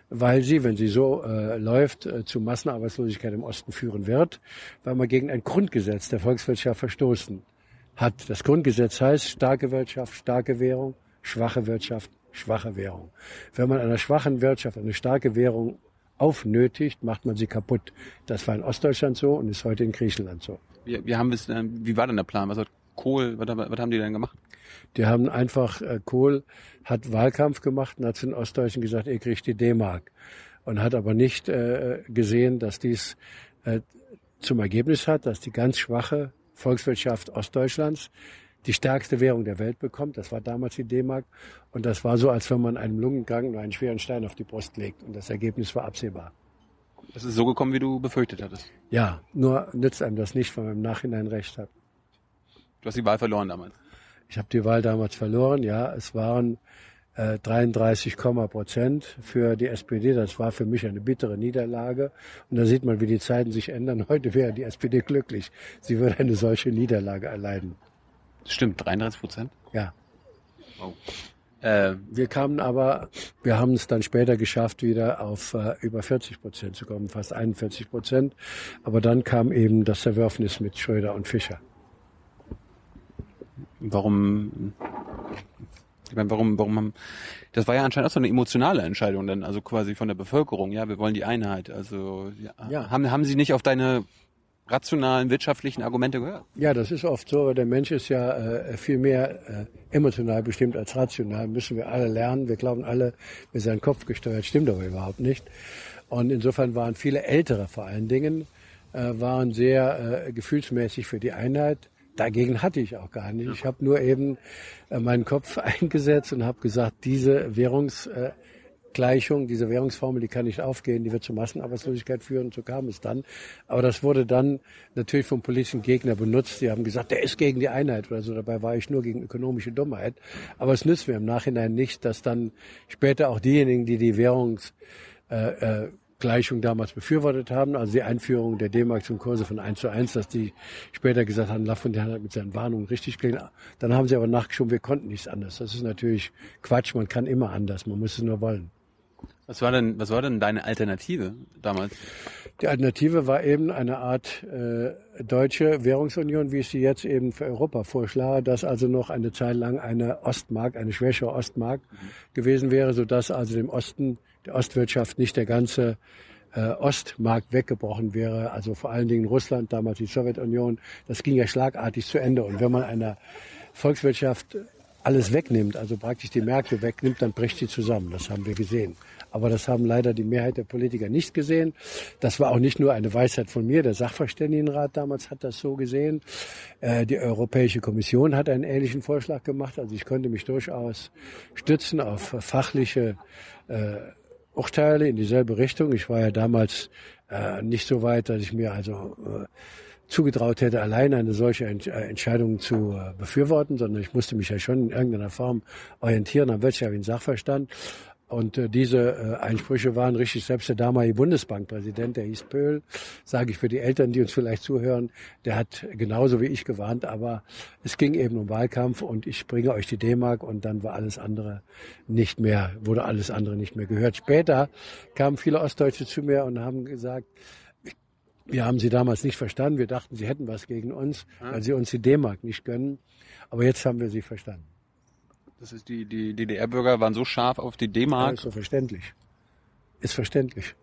weil sie, wenn sie so äh, läuft, äh, zu Massenarbeitslosigkeit im Osten führen wird, weil man gegen ein Grundgesetz der Volkswirtschaft verstoßen hat. Das Grundgesetz heißt starke Wirtschaft, starke Währung, schwache Wirtschaft, schwache Währung. Wenn man einer schwachen Wirtschaft eine starke Währung aufnötigt, macht man sie kaputt. Das war in Ostdeutschland so und ist heute in Griechenland so. Wir, wir haben es, wie war denn der Plan? Was hat Kohl, was, was haben die denn gemacht? Die haben einfach, äh, Kohl hat Wahlkampf gemacht und hat zu den Ostdeutschen gesagt, ihr kriegt die D-Mark. Und hat aber nicht äh, gesehen, dass dies äh, zum Ergebnis hat, dass die ganz schwache Volkswirtschaft Ostdeutschlands die stärkste Währung der Welt bekommt. Das war damals die D-Mark. Und das war so, als wenn man einem Lungenkranken nur einen schweren Stein auf die Brust legt. Und das Ergebnis war absehbar. Es ist so gekommen, wie du befürchtet hattest. Ja, nur nützt einem das nicht, weil man im Nachhinein recht hat. Du hast die Wahl verloren damals. Ich habe die Wahl damals verloren. Ja, es waren äh, 33, Prozent für die SPD. Das war für mich eine bittere Niederlage. Und da sieht man, wie die Zeiten sich ändern. Heute wäre die SPD glücklich. Sie würde eine solche Niederlage erleiden. Stimmt, 33 Prozent. Ja. Oh. Äh, Wir kamen aber, wir haben es dann später geschafft, wieder auf äh, über 40 Prozent zu kommen, fast 41 Prozent. Aber dann kam eben das Zerwürfnis mit Schröder und Fischer. warum, ich meine, warum, warum haben, das war ja anscheinend auch so eine emotionale Entscheidung dann, also quasi von der Bevölkerung, ja, wir wollen die Einheit, also, ja, Ja. haben, haben sie nicht auf deine rationalen, wirtschaftlichen Argumente gehört? Ja, das ist oft so, aber der Mensch ist ja äh, viel mehr äh, emotional bestimmt als rational. Müssen wir alle lernen. Wir glauben alle, wir seien Kopf gesteuert. Stimmt aber überhaupt nicht. Und insofern waren viele Ältere vor allen Dingen, äh, waren sehr äh, gefühlsmäßig für die Einheit. Dagegen hatte ich auch gar nicht. Ich habe nur eben äh, meinen Kopf [LAUGHS] eingesetzt und habe gesagt, diese Währungsgleichung, äh, diese Währungsformel, die kann nicht aufgehen, die wird zu Massenarbeitslosigkeit führen. So kam es dann. Aber das wurde dann natürlich vom politischen Gegner benutzt. Die haben gesagt, der ist gegen die Einheit oder so. Dabei war ich nur gegen ökonomische Dummheit. Aber es nützt mir im Nachhinein nicht, dass dann später auch diejenigen, die die Währungs äh, äh, Gleichung damals befürwortet haben, also die Einführung der D-Mark zum Kurse von 1 zu 1, dass die später gesagt haben, Lafontaine hat mit seinen Warnungen richtig gelegen. Dann haben sie aber nachgeschoben, wir konnten nichts anders. Das ist natürlich Quatsch, man kann immer anders, man muss es nur wollen. Was war denn, was war denn deine Alternative damals? Die Alternative war eben eine Art äh, deutsche Währungsunion, wie ich sie jetzt eben für Europa vorschlage, dass also noch eine Zeit lang eine Ostmark, eine schwächere Ostmark mhm. gewesen wäre, sodass also dem Osten der Ostwirtschaft nicht der ganze äh, Ostmarkt weggebrochen wäre, also vor allen Dingen Russland, damals die Sowjetunion, das ging ja schlagartig zu Ende. Und wenn man einer Volkswirtschaft alles wegnimmt, also praktisch die Märkte wegnimmt, dann bricht sie zusammen. Das haben wir gesehen. Aber das haben leider die Mehrheit der Politiker nicht gesehen. Das war auch nicht nur eine Weisheit von mir. Der Sachverständigenrat damals hat das so gesehen. Äh, die Europäische Kommission hat einen ähnlichen Vorschlag gemacht. Also ich konnte mich durchaus stützen auf fachliche äh, Urteile in dieselbe Richtung. Ich war ja damals äh, nicht so weit, dass ich mir also zugetraut hätte, allein eine solche Ent Entscheidung zu äh, befürworten, sondern ich musste mich ja schon in irgendeiner Form orientieren am wirtschaftlichen Sachverstand. Und äh, diese äh, Einsprüche waren richtig. Selbst der damalige Bundesbankpräsident, der hieß Pöhl, sage ich für die Eltern, die uns vielleicht zuhören, der hat genauso wie ich gewarnt. Aber es ging eben um Wahlkampf und ich bringe euch die D-Mark und dann war alles andere nicht mehr, wurde alles andere nicht mehr gehört. Später kamen viele Ostdeutsche zu mir und haben gesagt, wir haben sie damals nicht verstanden. Wir dachten, sie hätten was gegen uns, weil sie uns die D-Mark nicht gönnen. Aber jetzt haben wir sie verstanden. Das ist die, die DDR-Bürger waren so scharf auf die D-Mark. Ja, ist so verständlich. Ist verständlich.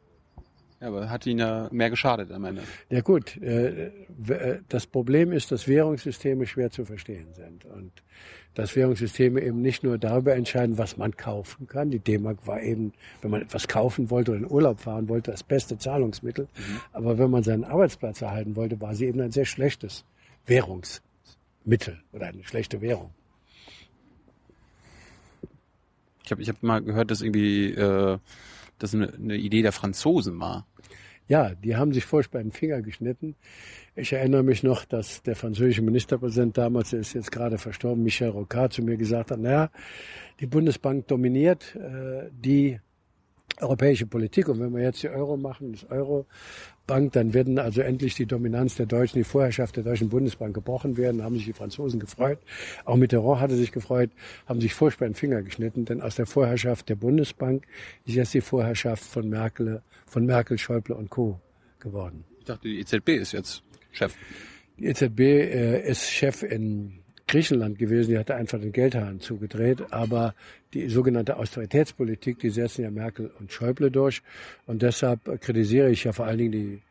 Ja, aber hat ihnen ja mehr geschadet am Ende. Ja gut, äh, äh, das Problem ist, dass Währungssysteme schwer zu verstehen sind und dass Währungssysteme eben nicht nur darüber entscheiden, was man kaufen kann. Die D-Mark war eben, wenn man etwas kaufen wollte oder in Urlaub fahren wollte, das beste Zahlungsmittel. Mhm. Aber wenn man seinen Arbeitsplatz erhalten wollte, war sie eben ein sehr schlechtes Währungsmittel oder eine schlechte Währung. Ich habe ich hab mal gehört, dass irgendwie äh, das eine, eine Idee der Franzosen war. Ja, die haben sich furchtbar den Finger geschnitten. Ich erinnere mich noch, dass der französische Ministerpräsident damals, der ist jetzt gerade verstorben, Michel Rocard, zu mir gesagt hat, naja, die Bundesbank dominiert äh, die europäische Politik. Und wenn wir jetzt die Euro machen, das Euro-Bank, dann werden also endlich die Dominanz der Deutschen, die Vorherrschaft der Deutschen Bundesbank gebrochen werden. haben sich die Franzosen gefreut. Auch Mitterrand hatte sich gefreut, haben sich furchtbar den Finger geschnitten, denn aus der Vorherrschaft der Bundesbank ist jetzt die Vorherrschaft von Merkel, von Merkel, Schäuble und Co. geworden. Ich dachte, die EZB ist jetzt Chef. Die EZB äh, ist Chef in Griechenland gewesen, die hatte einfach den Geldhahn zugedreht. Aber die sogenannte Austeritätspolitik, die setzen ja Merkel und Schäuble durch. Und deshalb kritisiere ich ja vor allen Dingen die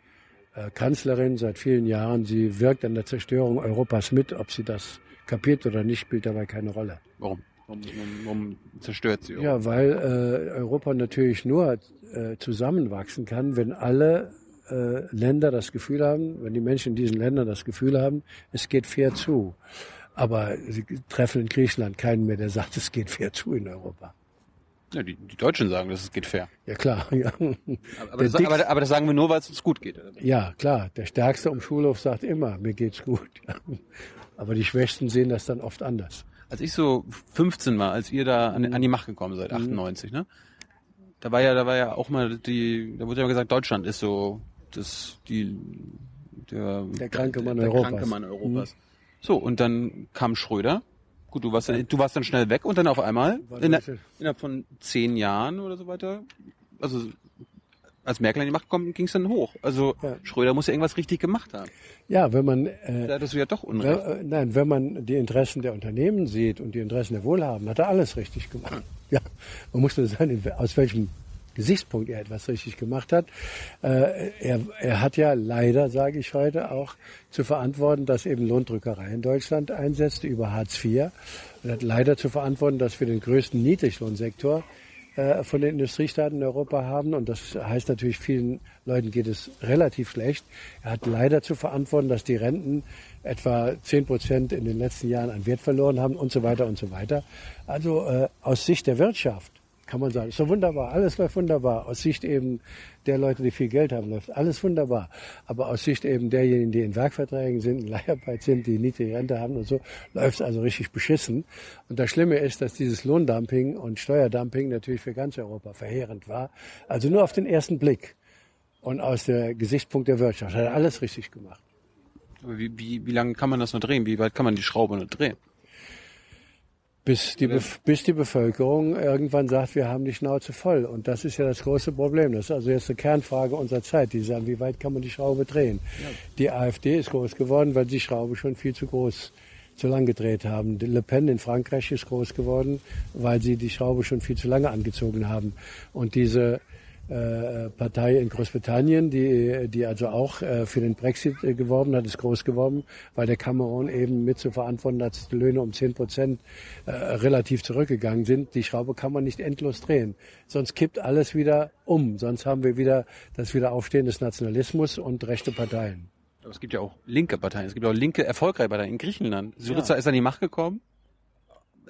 äh, Kanzlerin seit vielen Jahren. Sie wirkt an der Zerstörung Europas mit. Ob sie das kapiert oder nicht, spielt dabei keine Rolle. Warum? Warum, warum zerstört sie? Ja, weil äh, Europa natürlich nur äh, zusammenwachsen kann, wenn alle äh, Länder das Gefühl haben, wenn die Menschen in diesen Ländern das Gefühl haben, es geht fair zu. Aber sie treffen in Griechenland keinen mehr, der sagt, es geht fair zu in Europa. Ja, die, die Deutschen sagen, dass es geht fair. Ja klar. [LAUGHS] Ja. Aber, das, aber, aber, das, sagen wir nur, weil es uns gut geht. Ja, klar. Der Stärkste am Schulhof sagt immer, mir geht's gut. [LAUGHS] Aber die Schwächsten sehen das dann oft anders. Als ich so 15 war, als ihr da an, an die Macht gekommen seid, 98, mhm. ne? Da war ja, da war ja auch mal die, da wurde ja gesagt, Deutschland ist so das die der, der kranke Mann der, der Europas. Kranke Mann Europas. Mhm. So, und dann kam Schröder. Gut, du warst, dann, du warst dann schnell weg und dann auf einmal, in innerhalb von zehn Jahren oder so weiter, also als Merkel an die Macht kommt, ging es dann hoch. Also ja. Schröder muss ja irgendwas richtig gemacht haben. Ja, wenn man äh, da hattest du ja doch Unrecht. Wenn, äh, nein, wenn man die Interessen der Unternehmen sieht und die Interessen der Wohlhabenden, hat er alles richtig gemacht. Ja, man muss nur sagen, aus welchem Gesichtspunkt er etwas richtig gemacht hat. Äh, er, er hat ja leider, sage ich heute, auch zu verantworten, dass eben Lohndrückerei in Deutschland einsetzte über Hartz IV. Und hat leider zu verantworten, dass für den größten Niedriglohnsektor äh, von den Industriestaaten in Europa haben. Und das heißt natürlich, vielen Leuten geht es relativ schlecht. Er hat leider zu verantworten, dass die Renten etwa zehn Prozent in den letzten Jahren an Wert verloren haben und so weiter und so weiter. Also äh, aus Sicht der Wirtschaft kann man sagen, ist so wunderbar, alles läuft wunderbar. Aus Sicht eben der Leute, die viel Geld haben, läuft alles wunderbar. Aber aus Sicht eben derjenigen, die in Werkverträgen sind, in Leiharbeit sind, die niedrige Rente haben und so, läuft es also richtig beschissen. Und das Schlimme ist, dass dieses Lohndumping und Steuerdumping natürlich für ganz Europa verheerend war. Also nur auf den ersten Blick und aus der Gesichtspunkt der Wirtschaft. Hat er alles richtig gemacht. Aber wie, wie, wie lange kann man das noch drehen? Wie weit kann man die Schraube noch drehen? Bis die, bis die Bevölkerung irgendwann sagt, wir haben die Schnauze voll. Und das ist ja das große Problem. Das ist also jetzt eine Kernfrage unserer Zeit. Die sagen, wie weit kann man die Schraube drehen? Ja. Die AfD ist groß geworden, weil die Schraube schon viel zu groß, zu lang gedreht haben. Le Pen in Frankreich ist groß geworden, weil sie die Schraube schon viel zu lange angezogen haben. Und diese Partei in Großbritannien, die, die also auch äh, für den Brexit äh, geworben hat, ist groß geworden, weil der Cameron eben mit zu verantworten hat, dass die Löhne um 10 Prozent äh, relativ zurückgegangen sind. Die Schraube kann man nicht endlos drehen. Sonst kippt alles wieder um. Sonst haben wir wieder das Wiederaufstehen des Nationalismus und rechte Parteien. Aber es gibt ja auch linke Parteien. Es gibt auch linke erfolgreiche Parteien in Griechenland. Syriza ja. ist an die Macht gekommen.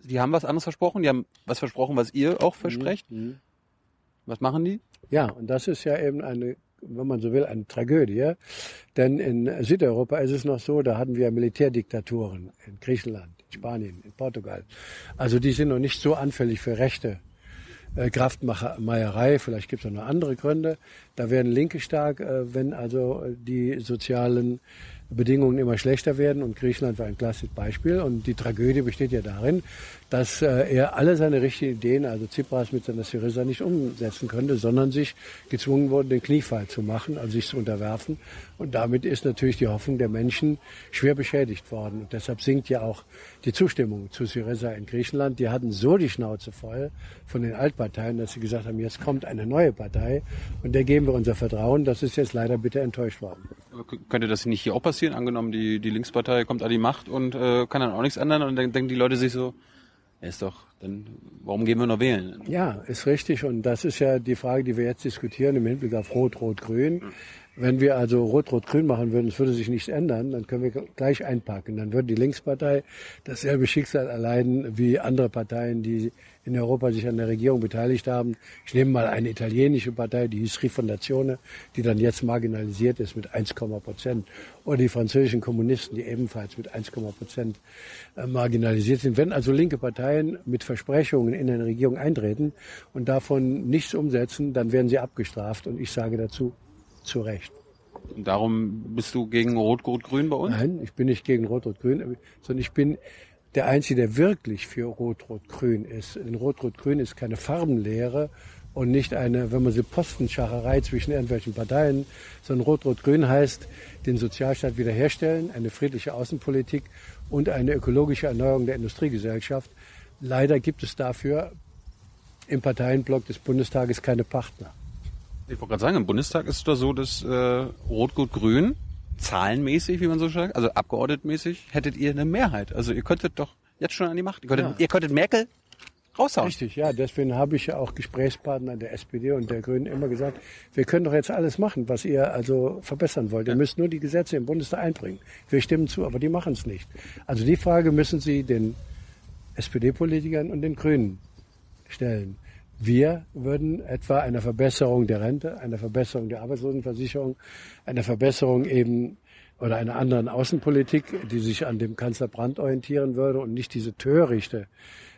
Die haben was anderes versprochen. Die haben was versprochen, was ihr auch versprecht. Mhm. Was machen die? Ja, und das ist ja eben eine, wenn man so will, eine Tragödie. Denn in Südeuropa ist es noch so, da hatten wir Militärdiktaturen in Griechenland, in Spanien, in Portugal. Also die sind noch nicht so anfällig für rechte äh, Kraftmeierei, vielleicht gibt es auch noch andere Gründe. Da werden Linke stark, äh, wenn also die sozialen Bedingungen immer schlechter werden und Griechenland war ein klassisches Beispiel und die Tragödie besteht ja darin, dass äh, er alle seine richtigen Ideen, also Tsipras mit seiner Syriza nicht umsetzen könnte, sondern sich gezwungen wurde, den Kniefall zu machen, also sich zu unterwerfen und damit ist natürlich die Hoffnung der Menschen schwer beschädigt worden und deshalb sinkt ja auch die Zustimmung zu Syriza in Griechenland. Die hatten so die Schnauze voll von den Altparteien, dass sie gesagt haben, jetzt kommt eine neue Partei und der geben wir unser Vertrauen. Das ist jetzt leider bitter enttäuscht worden. Aber könnte das nicht hier auch passieren? Angenommen, die, die Linkspartei kommt an die Macht und äh, kann dann auch nichts ändern und dann denken die Leute sich so, ist doch, dann, warum gehen wir noch wählen? Ja, ist richtig. Und das ist ja die Frage, die wir jetzt diskutieren im Hinblick auf Rot, Rot, Grün. Wenn wir also Rot-Rot-Grün machen würden, es würde sich nichts ändern, dann können wir gleich einpacken. Dann würde die Linkspartei dasselbe Schicksal erleiden wie andere Parteien, die in Europa sich an der Regierung beteiligt haben. Ich nehme mal eine italienische Partei, die hieß Rifondazione, die dann jetzt marginalisiert ist mit 1, Prozent. Oder die französischen Kommunisten, die ebenfalls mit 1, Prozent äh, marginalisiert sind. Wenn also linke Parteien mit Versprechungen in eine Regierung eintreten und davon nichts umsetzen, dann werden sie abgestraft. Und ich sage dazu, zu Recht. Und darum bist du gegen Rot-Rot-Grün bei uns? Nein, ich bin nicht gegen Rot-Rot-Grün, sondern ich bin der Einzige, der wirklich für Rot-Rot-Grün ist. Denn Rot-Rot-Grün ist keine Farbenlehre und nicht eine, wenn man so Postenschacherei zwischen irgendwelchen Parteien, sondern Rot-Rot-Grün heißt, den Sozialstaat wiederherstellen, eine friedliche Außenpolitik und eine ökologische Erneuerung der Industriegesellschaft. Leider gibt es dafür im Parteienblock des Bundestages keine Partner. Ich wollte gerade sagen, im Bundestag ist es doch so, dass äh, Rot-Gut-Grün zahlenmäßig, wie man so sagt, also abgeordnetenmäßig, hättet ihr eine Mehrheit. Also ihr könntet doch jetzt schon an die Macht. Ihr könntet, ja. ihr könntet Merkel raushauen. Richtig, ja. Deswegen habe ich ja auch Gesprächspartner der SPD und der Grünen immer gesagt, wir können doch jetzt alles machen, was ihr also verbessern wollt. Ihr müsst nur die Gesetze im Bundestag einbringen. Wir stimmen zu, aber die machen es nicht. Also die Frage müssen Sie den SPD-Politikern und den Grünen stellen. Wir würden etwa einer Verbesserung der Rente, einer Verbesserung der Arbeitslosenversicherung, einer Verbesserung eben oder einer anderen Außenpolitik, die sich an dem Kanzler Brandt orientieren würde und nicht diese törichte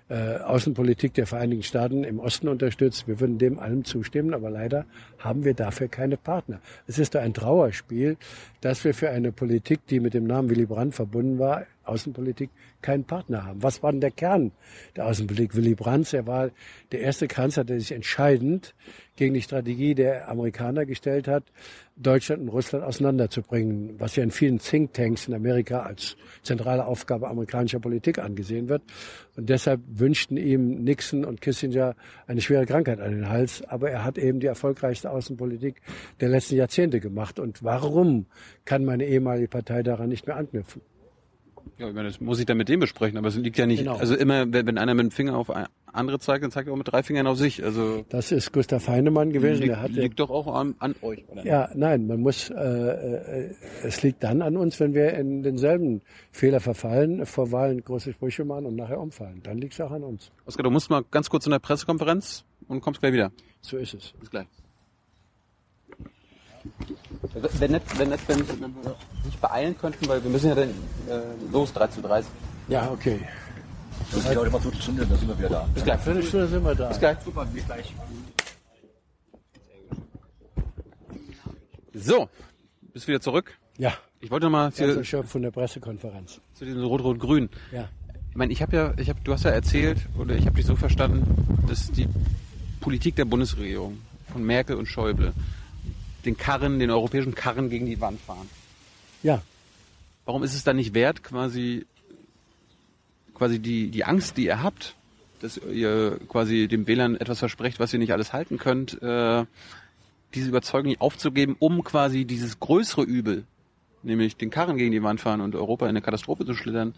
äh, Außenpolitik der Vereinigten Staaten im Osten unterstützt. Wir würden dem allem zustimmen, aber leider haben wir dafür keine Partner. Es ist ein Trauerspiel, dass wir für eine Politik, die mit dem Namen Willy Brandt verbunden war, Außenpolitik keinen Partner haben. Was war denn der Kern der Außenpolitik? Willy Brandt, er war der erste Kanzler, der sich entscheidend gegen die Strategie der Amerikaner gestellt hat, Deutschland und Russland auseinanderzubringen, was ja in vielen Thinktanks in Amerika als zentrale Aufgabe amerikanischer Politik angesehen wird. Und deshalb wünschten ihm Nixon und Kissinger eine schwere Krankheit an den Hals. Aber er hat eben die erfolgreichste Außenpolitik der letzten Jahrzehnte gemacht. Und warum kann meine ehemalige Partei daran nicht mehr anknüpfen? Ja, ich meine, das muss ich dann mit dem besprechen, aber es liegt ja nicht, Genau. also immer, wenn einer mit dem Finger auf andere zeigt, dann zeigt er auch mit drei Fingern auf sich. Also Das ist Gustav Heinemann gewesen. liegt, der hat liegt doch auch an, an euch, oder? Ja, nein, man muss, äh, äh, es liegt dann an uns, wenn wir in denselben Fehler verfallen, vor Wahlen große Sprüche machen und nachher umfallen. Dann liegt es auch an uns. Oskar, du musst mal ganz kurz in der Pressekonferenz und kommst gleich wieder. So ist es. Bis gleich. Wenn nicht, wenn nicht, wenn wir sich beeilen könnten, weil wir müssen ja dann äh, los, 13.30 Ja, okay. Das geht heute mal so Stunde, dann sind wir wieder da. Bis gleich. Viertelstunde sind wir da. Bis gleich. Super, bis gleich. So, bist wieder zurück. Ja, Ich wollte noch mal ganz zu, erschöpft von der Pressekonferenz. zu diesem Rot-Rot-Grün. Ja. Ich meine, ich habe ja, ich hab, du hast ja erzählt, oder ich habe dich so verstanden, dass die Politik der Bundesregierung von Merkel und Schäuble den Karren, den europäischen Karren gegen die Wand fahren. Ja, Warum ist es dann nicht wert, quasi, quasi die, die Angst, die ihr habt, dass ihr quasi dem Wählern etwas versprecht, was ihr nicht alles halten könnt, äh, diese Überzeugung nicht aufzugeben, um quasi dieses größere Übel, nämlich den Karren gegen die Wand fahren und Europa in eine Katastrophe zu schlittern,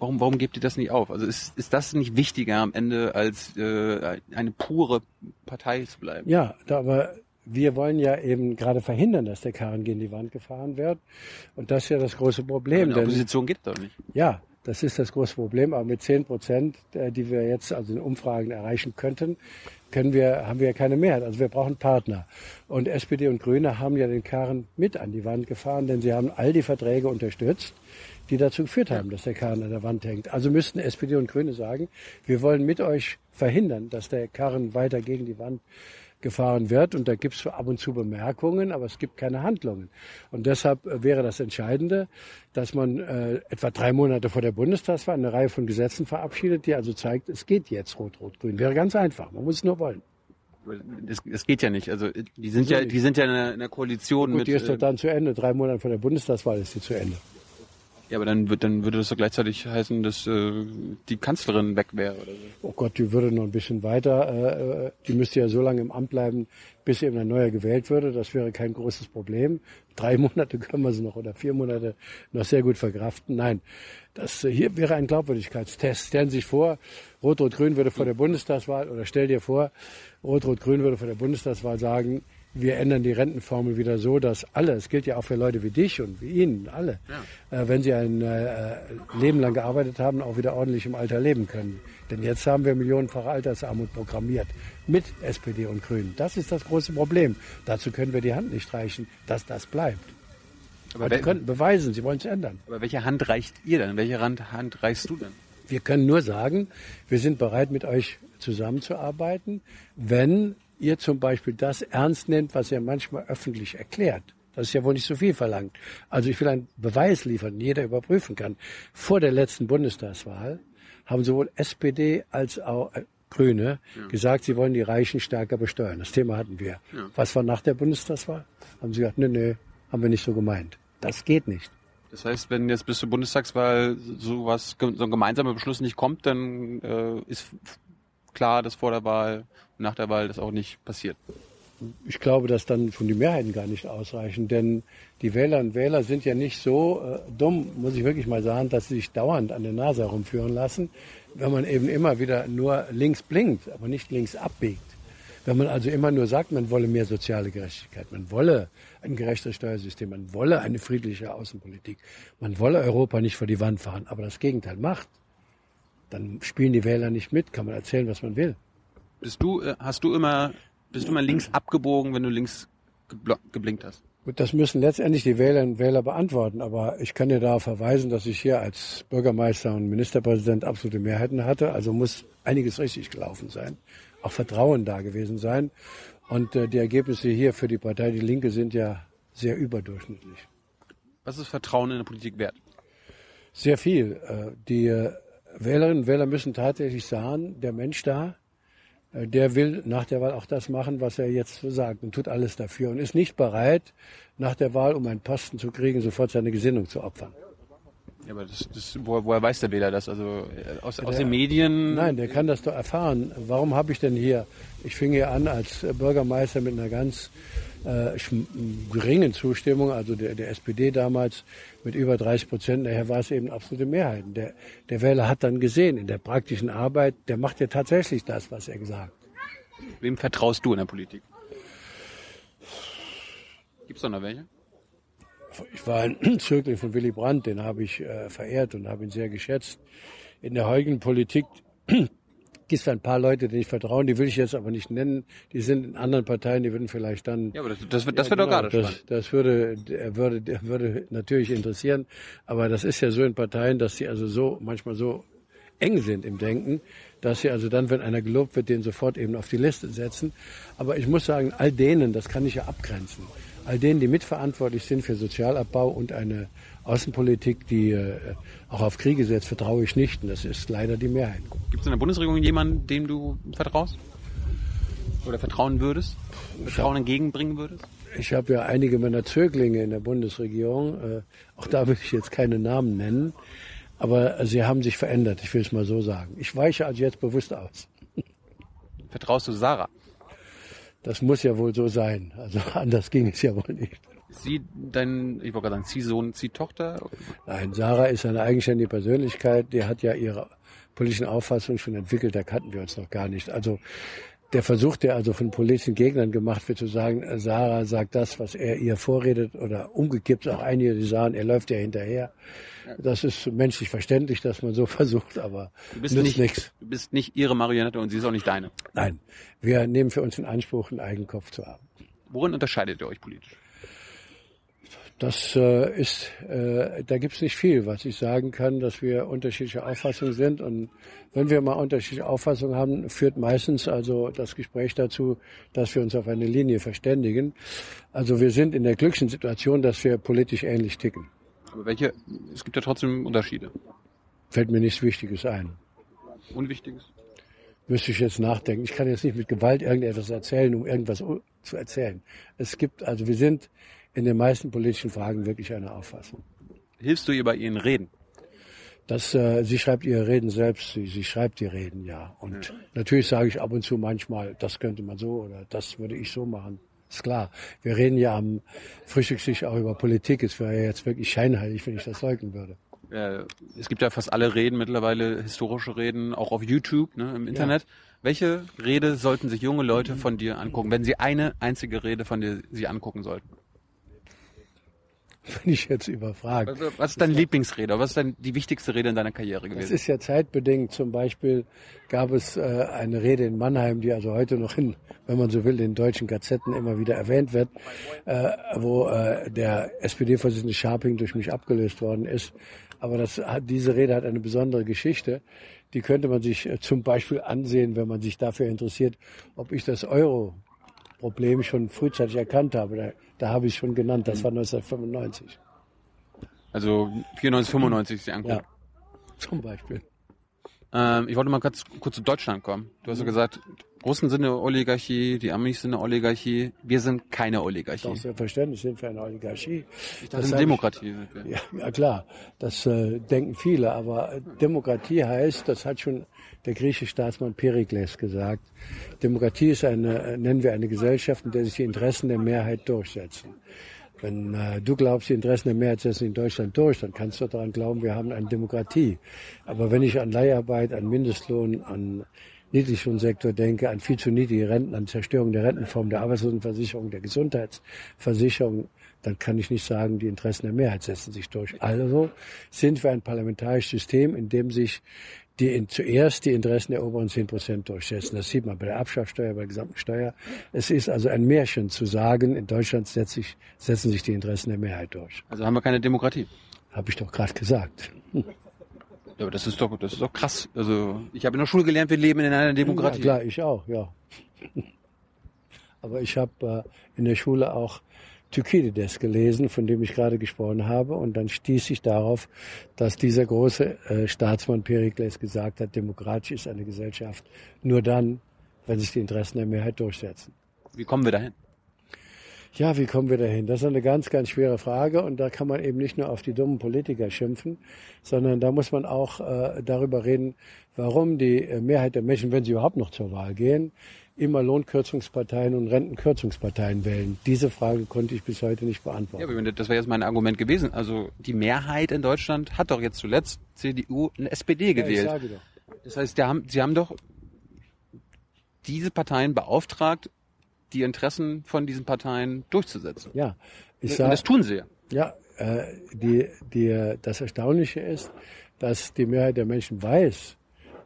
warum, warum gebt ihr das nicht auf? Also ist, ist das nicht wichtiger am Ende, als äh, eine pure Partei zu bleiben? ja, da, aber wir wollen ja eben gerade verhindern, dass der Karren gegen die Wand gefahren wird. Und das ist ja das große Problem. Eine denn- Opposition geht doch nicht. Ja, das ist das große Problem. Aber mit 10 Prozent, äh, die wir jetzt also in Umfragen erreichen könnten, können wir, haben wir ja keine Mehrheit. Also wir brauchen Partner. Und SPD und Grüne haben ja den Karren mit an die Wand gefahren, denn sie haben all die Verträge unterstützt, die dazu geführt haben, dass der Karren an der Wand hängt. Also müssten SPD und Grüne sagen, wir wollen mit euch verhindern, dass der Karren weiter gegen die Wand gefahren wird. Und da gibt es ab und zu Bemerkungen, aber es gibt keine Handlungen. Und deshalb äh, wäre das Entscheidende, dass man äh, etwa drei Monate vor der Bundestagswahl eine Reihe von Gesetzen verabschiedet, die also zeigt, es geht jetzt Rot-Rot-Grün. Wäre ganz einfach. Man muss es nur wollen. Das, das geht ja nicht. Also die sind ja, die sind ja in einer, in einer Koalition Gut, mit. die ist doch äh, dann zu Ende. Drei Monate vor der Bundestagswahl ist sie zu Ende. Ja, aber dann wird, dann würde das doch gleichzeitig heißen, dass äh, die Kanzlerin weg wäre oder so. Oh Gott, die würde noch ein bisschen weiter. Äh, äh, die müsste ja so lange im Amt bleiben, bis eben ein neuer gewählt würde. Das wäre kein großes Problem. Drei [LAUGHS] Monate können wir sie noch oder vier Monate noch sehr gut verkraften. Nein, das äh, hier wäre ein Glaubwürdigkeitstest. Stellen Sie sich vor, Rot-Rot-Grün würde vor der Bundestagswahl oder stell dir vor, Rot-Rot-Grün würde vor der Bundestagswahl sagen, wir ändern die Rentenformel wieder so, dass alle, es gilt ja auch für Leute wie dich und wie Ihnen, alle, äh, wenn sie ein äh, Leben lang gearbeitet haben, auch wieder ordentlich im Alter leben können. Denn jetzt haben wir millionenfache Altersarmut programmiert mit SPD und Grünen. Das ist das große Problem. Dazu können wir die Hand nicht reichen, dass das bleibt. Aber, Aber die könnten beweisen, sie wollen es ändern. aber welche Hand reicht ihr denn? Welche Hand, Hand reichst du denn? Wir können nur sagen, wir sind bereit, mit euch zusammenzuarbeiten, wenn ihr zum Beispiel das ernst nehmt, was ihr manchmal öffentlich erklärt. Das ist ja wohl nicht so viel verlangt. Also ich will einen Beweis liefern, den jeder überprüfen kann. Vor der letzten Bundestagswahl haben sowohl SPD als auch äh, Grüne gesagt, sie wollen die Reichen stärker besteuern. Das Thema hatten wir. Was war nach der Bundestagswahl? Haben sie gesagt, nee, nee, haben wir nicht so gemeint. Das geht nicht. Das heißt, wenn jetzt bis zur Bundestagswahl sowas, so ein gemeinsamer Beschluss nicht kommt, dann äh, ist klar, dass vor der Wahl und nach der Wahl das auch nicht passiert. Ich glaube, dass dann schon die Mehrheiten gar nicht ausreichen, denn die Wählerinnen und Wähler sind ja nicht so äh, dumm, muss ich wirklich mal sagen, dass sie sich dauernd an der Nase herumführen lassen, wenn man eben immer wieder nur links blinkt, aber nicht links abbiegt. Wenn man also immer nur sagt, man wolle mehr soziale Gerechtigkeit, man wolle ein gerechtes Steuersystem, man wolle eine friedliche Außenpolitik, man wolle Europa nicht vor die Wand fahren, aber das Gegenteil macht, dann spielen die Wähler nicht mit, kann man erzählen, was man will. Bist du, äh, hast du immer, bist du immer links abgebogen, wenn du links geblinkt hast? Gut, das müssen letztendlich die Wählerinnen und Wähler beantworten. Aber ich kann dir darauf verweisen, dass ich hier als Bürgermeister und Ministerpräsident absolute Mehrheiten hatte. Also muss einiges richtig gelaufen sein. Auch Vertrauen da gewesen sein. Und äh, die Ergebnisse hier für die Partei Die Linke sind ja sehr überdurchschnittlich. Was ist Vertrauen in der Politik wert? Sehr viel. Äh, die äh, Wählerinnen und Wähler müssen tatsächlich sagen, der Mensch da, äh, der will nach der Wahl auch das machen, was er jetzt sagt und tut alles dafür und ist nicht bereit, nach der Wahl, um einen Posten zu kriegen, sofort seine Gesinnung zu opfern. Ja, aber das, das, woher, woher weiß der Wähler das? Also äh, aus, aus der- den Medien? Nein, der kann das doch erfahren. Warum habe ich denn hier, ich fing hier an als Bürgermeister mit einer ganz äh, geringen Zustimmung, also der, der SPD damals mit über 30 Prozent, nachher war es eben absolute Mehrheiten. Der, der Wähler hat dann gesehen, in der praktischen Arbeit, der macht ja tatsächlich das, was er gesagt. Wem vertraust du in der Politik? Gibt's da noch welche? Ich war ein [CLEARS THROAT] Zögling von Willy Brandt, den habe ich äh, verehrt und habe ihn sehr geschätzt. In der heutigen Politik gibt es ein paar Leute, denen ich vertraue, die will ich jetzt aber nicht nennen. Die sind in anderen Parteien, die würden vielleicht dann. Ja, aber das, das, wird, das ja, wird genau, doch gerade das, das würde, würde, würde natürlich interessieren. Aber das ist ja so in Parteien, dass sie also so manchmal so eng sind im Denken, dass sie also dann, wenn einer gelobt wird, den sofort eben auf die Liste setzen. Aber ich muss sagen, all denen, das kann ich ja abgrenzen, all denen, die mitverantwortlich sind für Sozialabbau und eine Außenpolitik, die äh, auch auf Kriege setzt, vertraue ich nicht. Und das ist leider die Mehrheit. Gibt es in der Bundesregierung jemanden, dem du vertraust? Oder vertrauen würdest? Vertrauen hab, entgegenbringen würdest? Ich habe ja einige meiner Zöglinge in der Bundesregierung. Äh, auch da will ich jetzt keine Namen nennen. Aber sie haben sich verändert, ich will es mal so sagen. Ich weiche also jetzt bewusst aus. Vertraust du Sarah? Das muss ja wohl so sein. Also [LAUGHS] anders ging es ja wohl nicht. Sie dein, ich wollte gerade sagen, Ziehsohn, Ziehtochter? Nein, Sarah ist eine eigenständige Persönlichkeit. Die hat ja ihre politischen Auffassungen schon entwickelt. Da kannten wir uns noch gar nicht. Also der Versuch, der also von politischen Gegnern gemacht wird, zu sagen, Sarah sagt das, was er ihr vorredet, oder umgekippt auch einige, die sagen, er läuft ja hinterher. Das ist menschlich verständlich, dass man so [LAUGHS] versucht, aber du bist nicht, nichts. Du bist nicht ihre Marionette und sie ist auch nicht deine. Nein, wir nehmen für uns in Anspruch, einen eigenen Kopf zu haben. Worin unterscheidet ihr euch politisch? Das äh, ist, äh, da gibt's nicht viel, was ich sagen kann, dass wir unterschiedliche Auffassungen sind. Und wenn wir mal unterschiedliche Auffassungen haben, führt meistens also das Gespräch dazu, dass wir uns auf eine Linie verständigen. Also wir sind in der glücklichen Situation, dass wir politisch ähnlich ticken. Aber welche? Es gibt ja trotzdem Unterschiede. Fällt mir nichts Wichtiges ein. Unwichtiges? Müsste ich jetzt nachdenken. Ich kann jetzt nicht mit Gewalt irgendetwas erzählen, um irgendwas zu erzählen. Es gibt, also wir sind in den meisten politischen Fragen wirklich eine Auffassung. Hilfst du ihr bei ihren Reden? Das, äh, sie schreibt ihre Reden selbst, sie, sie schreibt die Reden, ja. Und ja. natürlich sage ich ab und zu manchmal, das könnte man so oder das würde ich so machen. Ist klar. Wir reden ja am Frühstückstisch auch über Politik. Es wäre ja jetzt wirklich scheinheilig, wenn ich das leugnen würde. Ja, es gibt ja fast alle Reden mittlerweile, historische Reden, auch auf YouTube, ne, im Internet. Ja. Welche Rede sollten sich junge Leute von dir angucken, wenn sie eine einzige Rede von dir sie angucken sollten? [LAUGHS] Bin ich jetzt überfragt. Also, was ist deine Lieblingsrede? Was ist denn die wichtigste Rede in deiner Karriere gewesen? Das ist ja zeitbedingt. Zum Beispiel gab es äh, eine Rede in Mannheim, die also heute noch in, wenn man so will, in deutschen Gazetten immer wieder erwähnt wird, äh, wo äh, der SPD-Vorsitzende Scharping durch mich abgelöst worden ist. Aber das, diese Rede hat eine besondere Geschichte. Die könnte man sich äh, zum Beispiel ansehen, wenn man sich dafür interessiert, ob ich das Euro Problem schon frühzeitig erkannt habe. Da, da habe ich schon genannt, das war 1995. Also 94, 95 Sie angucken. Ja, zum Beispiel. Ähm, ich wollte mal kurz, kurz zu Deutschland kommen. Du hast ja gesagt, Russen sind eine Oligarchie, die Amis sind eine Oligarchie. Wir sind keine Oligarchie. Doch, selbstverständlich sind wir eine Oligarchie. Ich dachte, das eine Demokratie wir. Ja, ja klar, das äh, denken viele. Aber Demokratie heißt, das hat schon der griechische Staatsmann Perikles gesagt, Demokratie ist eine, äh, nennen wir eine Gesellschaft, in der sich die Interessen der Mehrheit durchsetzen. Wenn äh, du glaubst, die Interessen der Mehrheit setzen in Deutschland durch, dann kannst du daran glauben, wir haben eine Demokratie. Aber wenn ich an Leiharbeit, an Mindestlohn, an Niedriglohnsektor denke, an viel zu niedrige Renten, an Zerstörung der Rentenform, der Arbeitslosenversicherung, der Gesundheitsversicherung, dann kann ich nicht sagen, die Interessen der Mehrheit setzen sich durch. Also sind wir ein parlamentarisches System, in dem sich die in, zuerst die Interessen der oberen 10 Prozent durchsetzen. Das sieht man bei der Abschaffsteuer, bei der gesamten Steuer. Es ist also ein Märchen zu sagen, in Deutschland setzt sich, setzen sich die Interessen der Mehrheit durch. Also haben wir keine Demokratie. Habe ich doch gerade gesagt. [LAUGHS] Ja, aber das ist doch, das ist doch krass. Also ich habe in der Schule gelernt, wir leben in einer Demokratie. Ja, klar, ich auch, ja. [LAUGHS] Aber ich habe äh, in der Schule auch Thukydides gelesen, von dem ich gerade gesprochen habe. Und dann stieß ich darauf, dass dieser große äh, Staatsmann Perikles gesagt hat, demokratisch ist eine Gesellschaft nur dann, wenn sich die Interessen der Mehrheit durchsetzen. Wie kommen wir dahin? Ja, wie kommen wir dahin? Das ist eine ganz, ganz schwere Frage und da kann man eben nicht nur auf die dummen Politiker schimpfen, sondern da muss man auch äh, darüber reden, warum die äh, Mehrheit der Menschen, wenn sie überhaupt noch zur Wahl gehen, immer Lohnkürzungsparteien und Rentenkürzungsparteien wählen? Diese Frage konnte ich bis heute nicht beantworten. Ja, aber das wäre jetzt mein Argument gewesen. Also die Mehrheit in Deutschland hat doch jetzt zuletzt CDU und SPD gewählt. Ja, ich sage doch. Das heißt, haben, sie haben doch diese Parteien beauftragt, die Interessen von diesen Parteien durchzusetzen. Ja, ich Und sage, das tun sie ja. Äh, die, die, das Erstaunliche ist, dass die Mehrheit der Menschen weiß,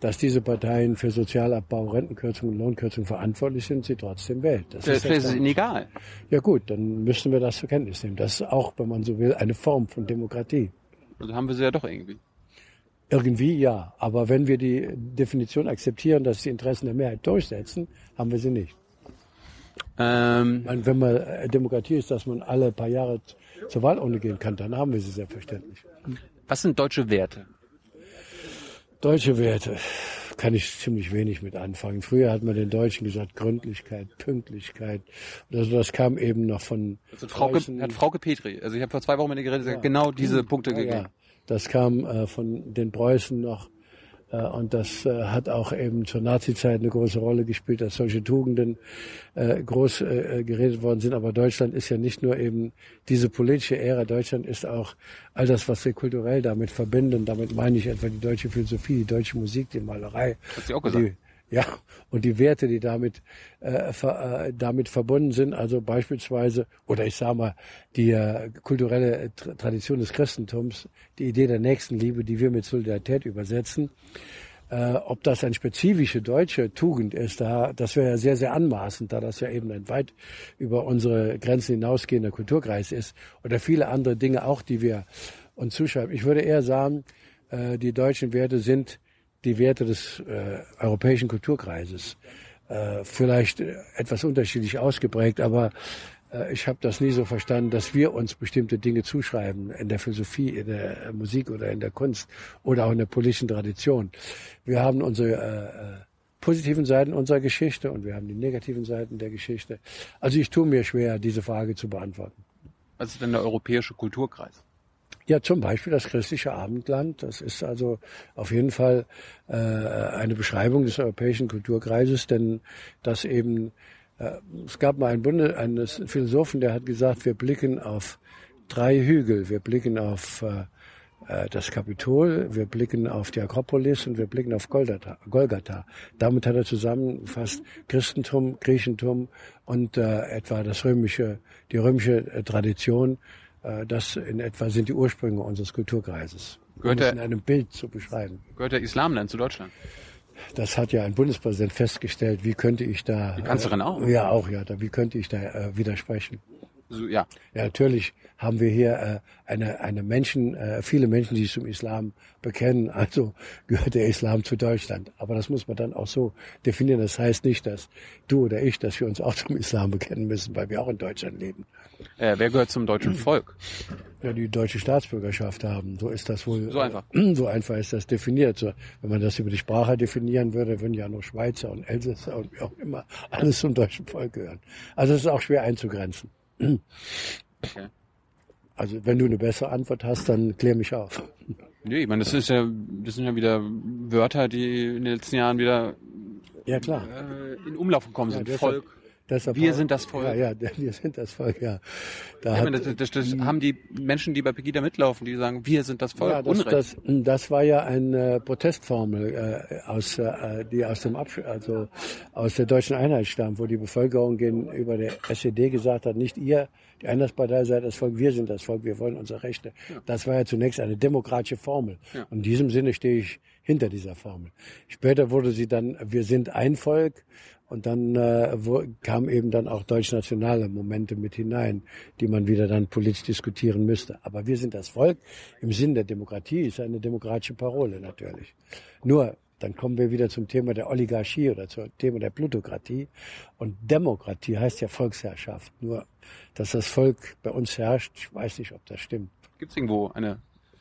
dass diese Parteien für Sozialabbau, Rentenkürzung und Lohnkürzung verantwortlich sind, sie trotzdem wählt. Das Vielleicht ist es ihnen egal. ja gut, dann müssen wir das zur Kenntnis nehmen. Das ist auch, wenn man so will, eine Form von Demokratie. Also haben wir sie ja doch irgendwie. Irgendwie ja, aber wenn wir die Definition akzeptieren, dass die Interessen der Mehrheit durchsetzen, haben wir sie nicht. Ähm, meine, wenn man äh, Demokratie ist, dass man alle paar Jahre zur Wahlurne gehen kann, dann haben wir sie selbstverständlich. was sind deutsche Werte? Deutsche Werte kann ich ziemlich wenig mit anfangen. Früher hat man den Deutschen gesagt Gründlichkeit, Pünktlichkeit. Also das kam eben noch von Das hat Frauke, Preußen. hat Frauke Petri, also ich habe vor zwei Wochen mit ihr geredet, hat genau diese Punkte Ja, gegeben. ja. Das kam äh, von den Preußen noch. Äh, und das äh, hat auch eben zur Nazizeit eine große Rolle gespielt, dass solche Tugenden äh, groß geredet worden sind. Aber Deutschland ist ja nicht nur eben diese politische Ära. Deutschland ist auch all das, was wir kulturell damit verbinden. Damit meine ich etwa die deutsche Philosophie, die deutsche Musik, die Malerei. Auch gesagt. Die, ja, und die Werte, die damit, äh, ver, äh, damit verbunden sind, also beispielsweise, oder ich sage mal, die äh, kulturelle Tra- Tradition des Christentums, die Idee der Nächstenliebe, die wir mit Solidarität übersetzen, äh, ob das eine spezifische deutsche Tugend ist, da, das wäre ja sehr, sehr anmaßend, da das ja eben ein weit über unsere Grenzen hinausgehender Kulturkreis ist, oder viele andere Dinge auch, die wir uns zuschreiben. Ich würde eher sagen, äh, die deutschen Werte sind die Werte des äh, europäischen Kulturkreises. Äh, vielleicht etwas unterschiedlich ausgeprägt, aber äh, ich habe das nie so verstanden, dass wir uns bestimmte Dinge zuschreiben in der Philosophie, in der äh, Musik oder in der Kunst oder auch in der politischen Tradition. Wir haben unsere äh, äh, positiven Seiten unserer Geschichte und wir haben die negativen Seiten der Geschichte. Also ich tue mir schwer, diese Frage zu beantworten. Was ist denn der europäische Kulturkreis? Ja, zum Beispiel das christliche Abendland. Das ist also auf jeden Fall äh, eine Beschreibung des europäischen Kulturkreises, denn das eben, äh, es gab mal einen, Bunde, einen Philosophen, der hat gesagt, wir blicken auf drei Hügel. Wir blicken auf äh, äh, das Kapitol, wir blicken auf die Akropolis und wir blicken auf Golgatha. Golgatha. Damit hat er zusammengefasst Christentum, Griechentum und äh, etwa das römische, die römische äh, Tradition. Äh, das in etwa sind die Ursprünge unseres Kulturkreises. Um Gehört es der- in einem Bild zu beschreiben. Gehört der Islam dann zu Deutschland? Das hat ja ein Bundespräsident festgestellt. Wie könnte ich da? Die Kanzlerin auch. Ja, auch ja. Da, wie könnte ich da äh, widersprechen? So, ja. Ja, natürlich haben wir hier äh, eine, eine Menschen, äh, viele Menschen, die sich zum Islam bekennen. [LAUGHS] Also gehört der Islam zu Deutschland. Aber das muss man dann auch so definieren. Das heißt nicht, dass du oder ich, dass wir uns auch zum Islam bekennen müssen, weil wir auch in Deutschland leben. Äh, wer gehört zum deutschen Volk? Ja, die deutsche Staatsbürgerschaft haben. So ist das wohl. So einfach. So einfach ist das definiert. So, wenn man das über die Sprache definieren würde, würden ja noch Schweizer und Elsässer und wie auch immer [LAUGHS] alles zum deutschen Volk gehören. Also es ist auch schwer einzugrenzen. Okay. Also wenn du eine bessere Antwort hast, dann klär mich auf. Nee, ich meine, das ist ja, das sind ja wieder Wörter, die in den letzten Jahren wieder Ja klar. äh, in Umlauf gekommen Ja, sind. deshalb- Volk. Wir sind das Volk. Ja, ja, [LAUGHS] wir sind das Volk, ja. Da Ja, hat, das, das, das haben die Menschen, die bei Pegida mitlaufen, die sagen, wir sind das Volk. ja, das, Unrecht. das, das war ja eine Protestformel äh, aus, äh, die aus dem Absch also aus der deutschen Einheit stammt, wo die Bevölkerung gegenüber der SED gesagt hat, nicht ihr, die Einheitspartei seid das Volk, wir sind das Volk, wir wollen unsere Rechte. Das war ja zunächst eine demokratische Formel. Ja. Und in diesem Sinne stehe ich hinter dieser Formel. Später wurde sie dann, wir sind ein Volk. Und dann äh, wo, kam eben dann auch deutsch-nationale Momente mit hinein, die man wieder dann politisch diskutieren müsste. Aber wir sind das Volk im Sinn der Demokratie, ist eine demokratische Parole natürlich. Nur, dann kommen wir wieder zum Thema der Oligarchie oder zum Thema der Plutokratie. Und Demokratie heißt ja Volksherrschaft. Nur, dass das Volk bei uns herrscht, ich weiß nicht, ob das stimmt. Gibt es irgendwo ein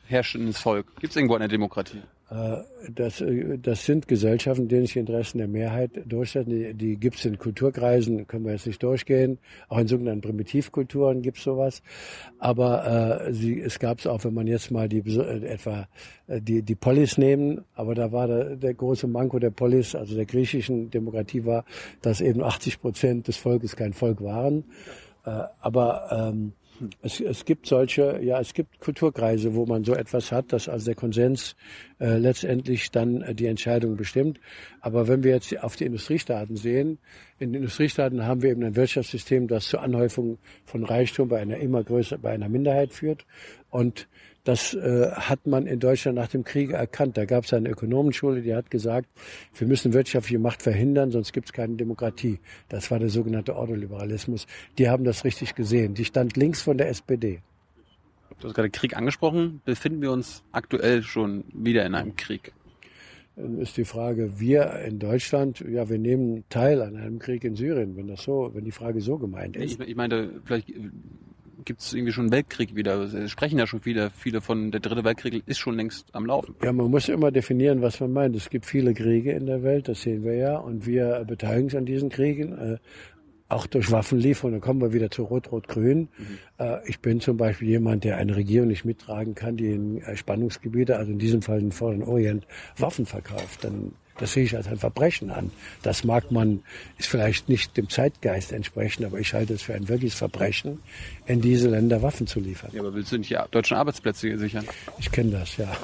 herrschendes Volk? Gibt es irgendwo eine Demokratie? Äh, Das, äh, das sind Gesellschaften, denen sich die Interessen der Mehrheit durchsetzen. Die, die gibt es in Kulturkreisen, können wir jetzt nicht durchgehen. Auch in sogenannten Primitivkulturen gibt es sowas. Aber äh, sie, es gab es auch, wenn man jetzt mal die äh, etwa äh, die, die Polis nehmen, aber da war der, der große Manko der Polis, also der griechischen Demokratie war, dass eben 80 Prozent des Volkes kein Volk waren. Äh, aber ähm, es, es gibt solche, ja, es gibt Kulturkreise, wo man so etwas hat, dass also der Konsens äh, letztendlich dann äh, die Entscheidung bestimmt. Aber wenn wir jetzt auf die Industriestaaten sehen, in den Industriestaaten haben wir eben ein Wirtschaftssystem, das zur Anhäufung von Reichtum bei einer immer größer, bei einer Minderheit führt. Und das äh, hat man in Deutschland nach dem Krieg erkannt. Da gab es eine Ökonomenschule, die hat gesagt, wir müssen wirtschaftliche Macht verhindern, sonst gibt es keine Demokratie. Das war der sogenannte Ordoliberalismus. Die haben das richtig gesehen. Die stand links von der SPD. Du hast gerade Krieg angesprochen. Befinden wir uns aktuell schon wieder in einem Krieg? Dann ist die Frage, wir in Deutschland, ja, wir nehmen teil an einem Krieg in Syrien, wenn das so, wenn die Frage so gemeint ist. Ich, ich meine, vielleicht gibt es irgendwie schon einen Weltkrieg wieder. Es sprechen ja schon wieder viele von, der dritte Weltkrieg ist schon längst am Laufen. Ja, man muss immer definieren, was man meint. Es gibt viele Kriege in der Welt, das sehen wir ja, und wir beteiligen uns an diesen Kriegen. Äh, auch durch Waffenlieferungen, dann kommen wir wieder zu Rot-Rot-Grün. Äh, ich bin zum Beispiel jemand, der eine Regierung nicht mittragen kann, die in äh, Spannungsgebiete, also in diesem Fall den Vorderen Orient, Waffen verkauft. Dann, das sehe ich als ein Verbrechen an. Das mag man, ist vielleicht nicht dem Zeitgeist entsprechend, aber ich halte es für ein wirkliches Verbrechen, in diese Länder Waffen zu liefern. Ja, aber willst du nicht die deutschen Arbeitsplätze sichern? Ich kenne das, ja.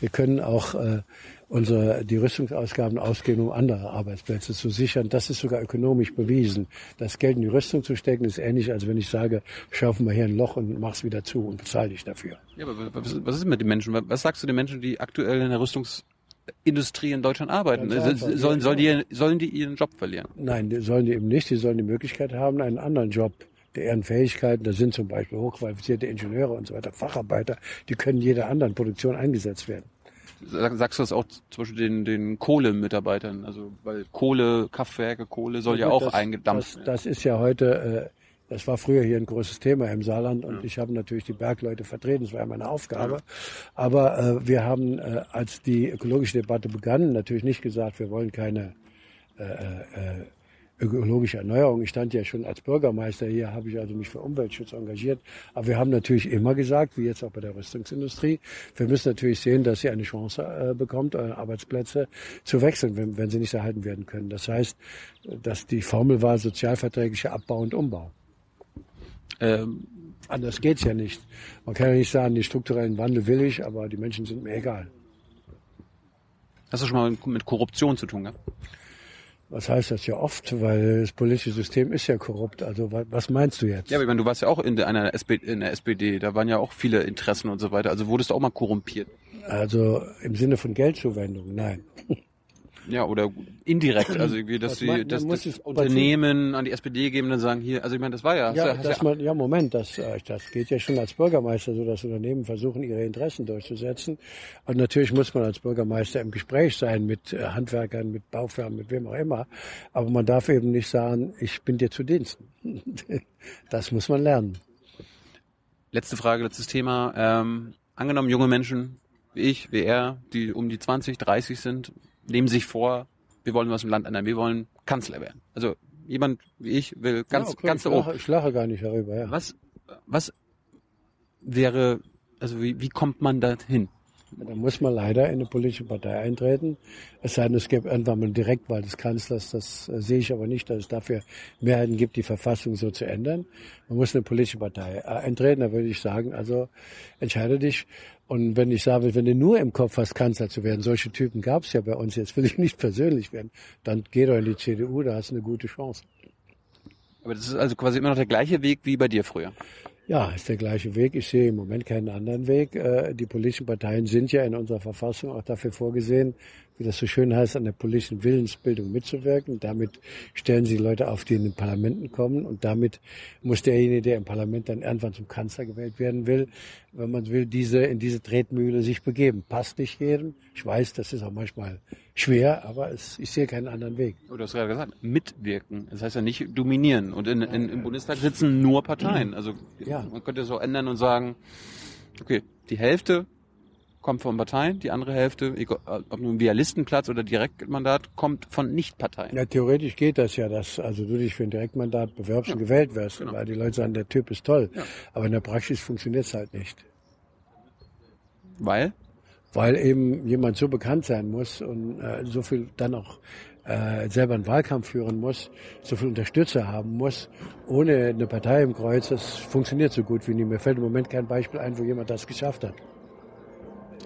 Wir können auch äh, unsere, die Rüstungsausgaben ausgeben, um andere Arbeitsplätze zu sichern. Das ist sogar ökonomisch bewiesen. Das Geld in die Rüstung zu stecken, ist ähnlich, als wenn ich sage, schaufen wir hier ein Loch und mach's wieder zu und bezahle dich dafür. Ja, aber was, ist mit den Menschen? Was sagst du den Menschen, die aktuell in der Rüstungsindustrie in Deutschland arbeiten? Einfach. Sollen, sollen, die, sollen die ihren Job verlieren? Nein, die sollen die eben nicht. Die sollen die Möglichkeit haben, einen anderen Job deren Fähigkeiten, das sind zum Beispiel hochqualifizierte Ingenieure und so weiter, Facharbeiter, die können jeder anderen Produktion eingesetzt werden. Sag- Sagst du das auch zum Beispiel den, den Kohlemitarbeitern? Also, weil Kohle, Kraftwerke, Kohle soll ja, gut, auch das, eingedampft Das, das ist ja heute, äh, das war früher hier ein großes Thema im Saarland und ich habe natürlich die Bergleute vertreten, das war ja meine Aufgabe. Aber äh, wir haben, äh, als die ökologische Debatte begann, natürlich nicht gesagt, wir wollen keine äh, äh, ökologische Erneuerung. Ich stand ja schon als Bürgermeister hier, habe ich also mich für Umweltschutz engagiert. Aber wir haben natürlich immer gesagt, wie jetzt auch bei der Rüstungsindustrie, wir müssen natürlich sehen, dass sie eine Chance äh, bekommt, äh, Arbeitsplätze zu wechseln, wenn, wenn sie nicht erhalten werden können. Das heißt, dass die Formel war sozialverträglicher Abbau und Umbau. Ähm, Anders geht's ja nicht. Man kann ja nicht sagen, den strukturellen Wandel will ich, aber die Menschen sind mir egal. hast du schon mal mit Korruption zu tun gehabt? Was heißt das ja oft, weil das politische System ist ja korrupt. Also wa- was meinst du jetzt? Ja, aber ich meine, du warst ja auch in einer SPD, in der SPD, da waren ja auch viele Interessen und so weiter. Also wurdest du auch mal korrumpiert? Also im Sinne von Geldzuwendung, nein. [LAUGHS] Ja, oder indirekt, [CLEARS THROAT] also irgendwie, dass die, mein- dass, man dass es- Unternehmen an die SPD geben und dann sagen, hier, also ich meine, das war ja, Ja, hast dass man, ja Moment, das, äh, das geht ja schon als Bürgermeister so, dass Unternehmen versuchen, ihre Interessen durchzusetzen. Und natürlich muss man als Bürgermeister im Gespräch sein mit äh, Handwerkern, mit Baufirmen, mit wem auch immer. Aber man darf eben nicht sagen, ich bin dir zu Diensten. [LAUGHS] Das muss man lernen. Letzte Frage, letztes Thema. Ähm, angenommen, junge Menschen wie ich, wie er, die um die 20, 30 sind, nehmen sich vor, wir wollen was im Land ändern, wir wollen Kanzler werden. Also jemand wie ich will ganz, ja, okay, ganz ich, da oben. lache, ich lache gar nicht darüber. Ja. Was, was wäre, also wie, wie kommt man da hin? Da muss man leider in eine politische Partei eintreten. Es sei denn, es gibt irgendwann mal eine Direktwahl des Kanzlers. Das äh, sehe ich aber nicht, dass es dafür Mehrheiten gibt, die Verfassung so zu ändern. Man muss in eine politische Partei äh, eintreten. Da würde ich sagen, also entscheide dich. Und wenn ich sage, wenn du nur im Kopf hast, Kanzler zu werden, solche Typen gab es ja bei uns, jetzt will ich nicht persönlich werden, dann geh doch in die CDU, da hast du eine gute Chance. Aber das ist also quasi immer noch der gleiche Weg wie bei dir früher. Ja, ist der gleiche Weg. Ich sehe im Moment keinen anderen Weg. Äh, Die politischen Parteien sind ja in unserer Verfassung auch dafür vorgesehen, wie das so schön heißt, an der politischen Willensbildung mitzuwirken. Damit stellen sie Leute auf, die in den Parlamenten kommen. Und damit muss derjenige, der im Parlament dann irgendwann zum Kanzler gewählt werden will, wenn man will, diese, in diese Tretmühle sich begeben. Passt nicht jedem. Ich weiß, das ist auch manchmal schwer, aber es, ich sehe keinen anderen Weg. Du hast gerade gesagt, mitwirken. Das heißt ja nicht dominieren. Und in, in, im Bundestag sitzen nur Parteien. Also Ja. man könnte so ändern und sagen, okay, die Hälfte kommt von Parteien, die andere Hälfte, ob nun via Listenplatz oder Direktmandat, kommt von Nichtparteien. Ja, theoretisch geht das ja, dass also du dich für ein Direktmandat bewerbst und gewählt wirst, genau. weil die Leute sagen, der Typ ist toll. Aber in der Praxis funktioniert es halt nicht. Weil? Weil eben jemand so bekannt sein muss und äh, so viel dann auch äh, selber einen Wahlkampf führen muss, so viel Unterstützer haben muss, ohne eine Partei im Kreuz, das funktioniert so gut wie nie. Mir fällt im Moment kein Beispiel ein, wo jemand das geschafft hat.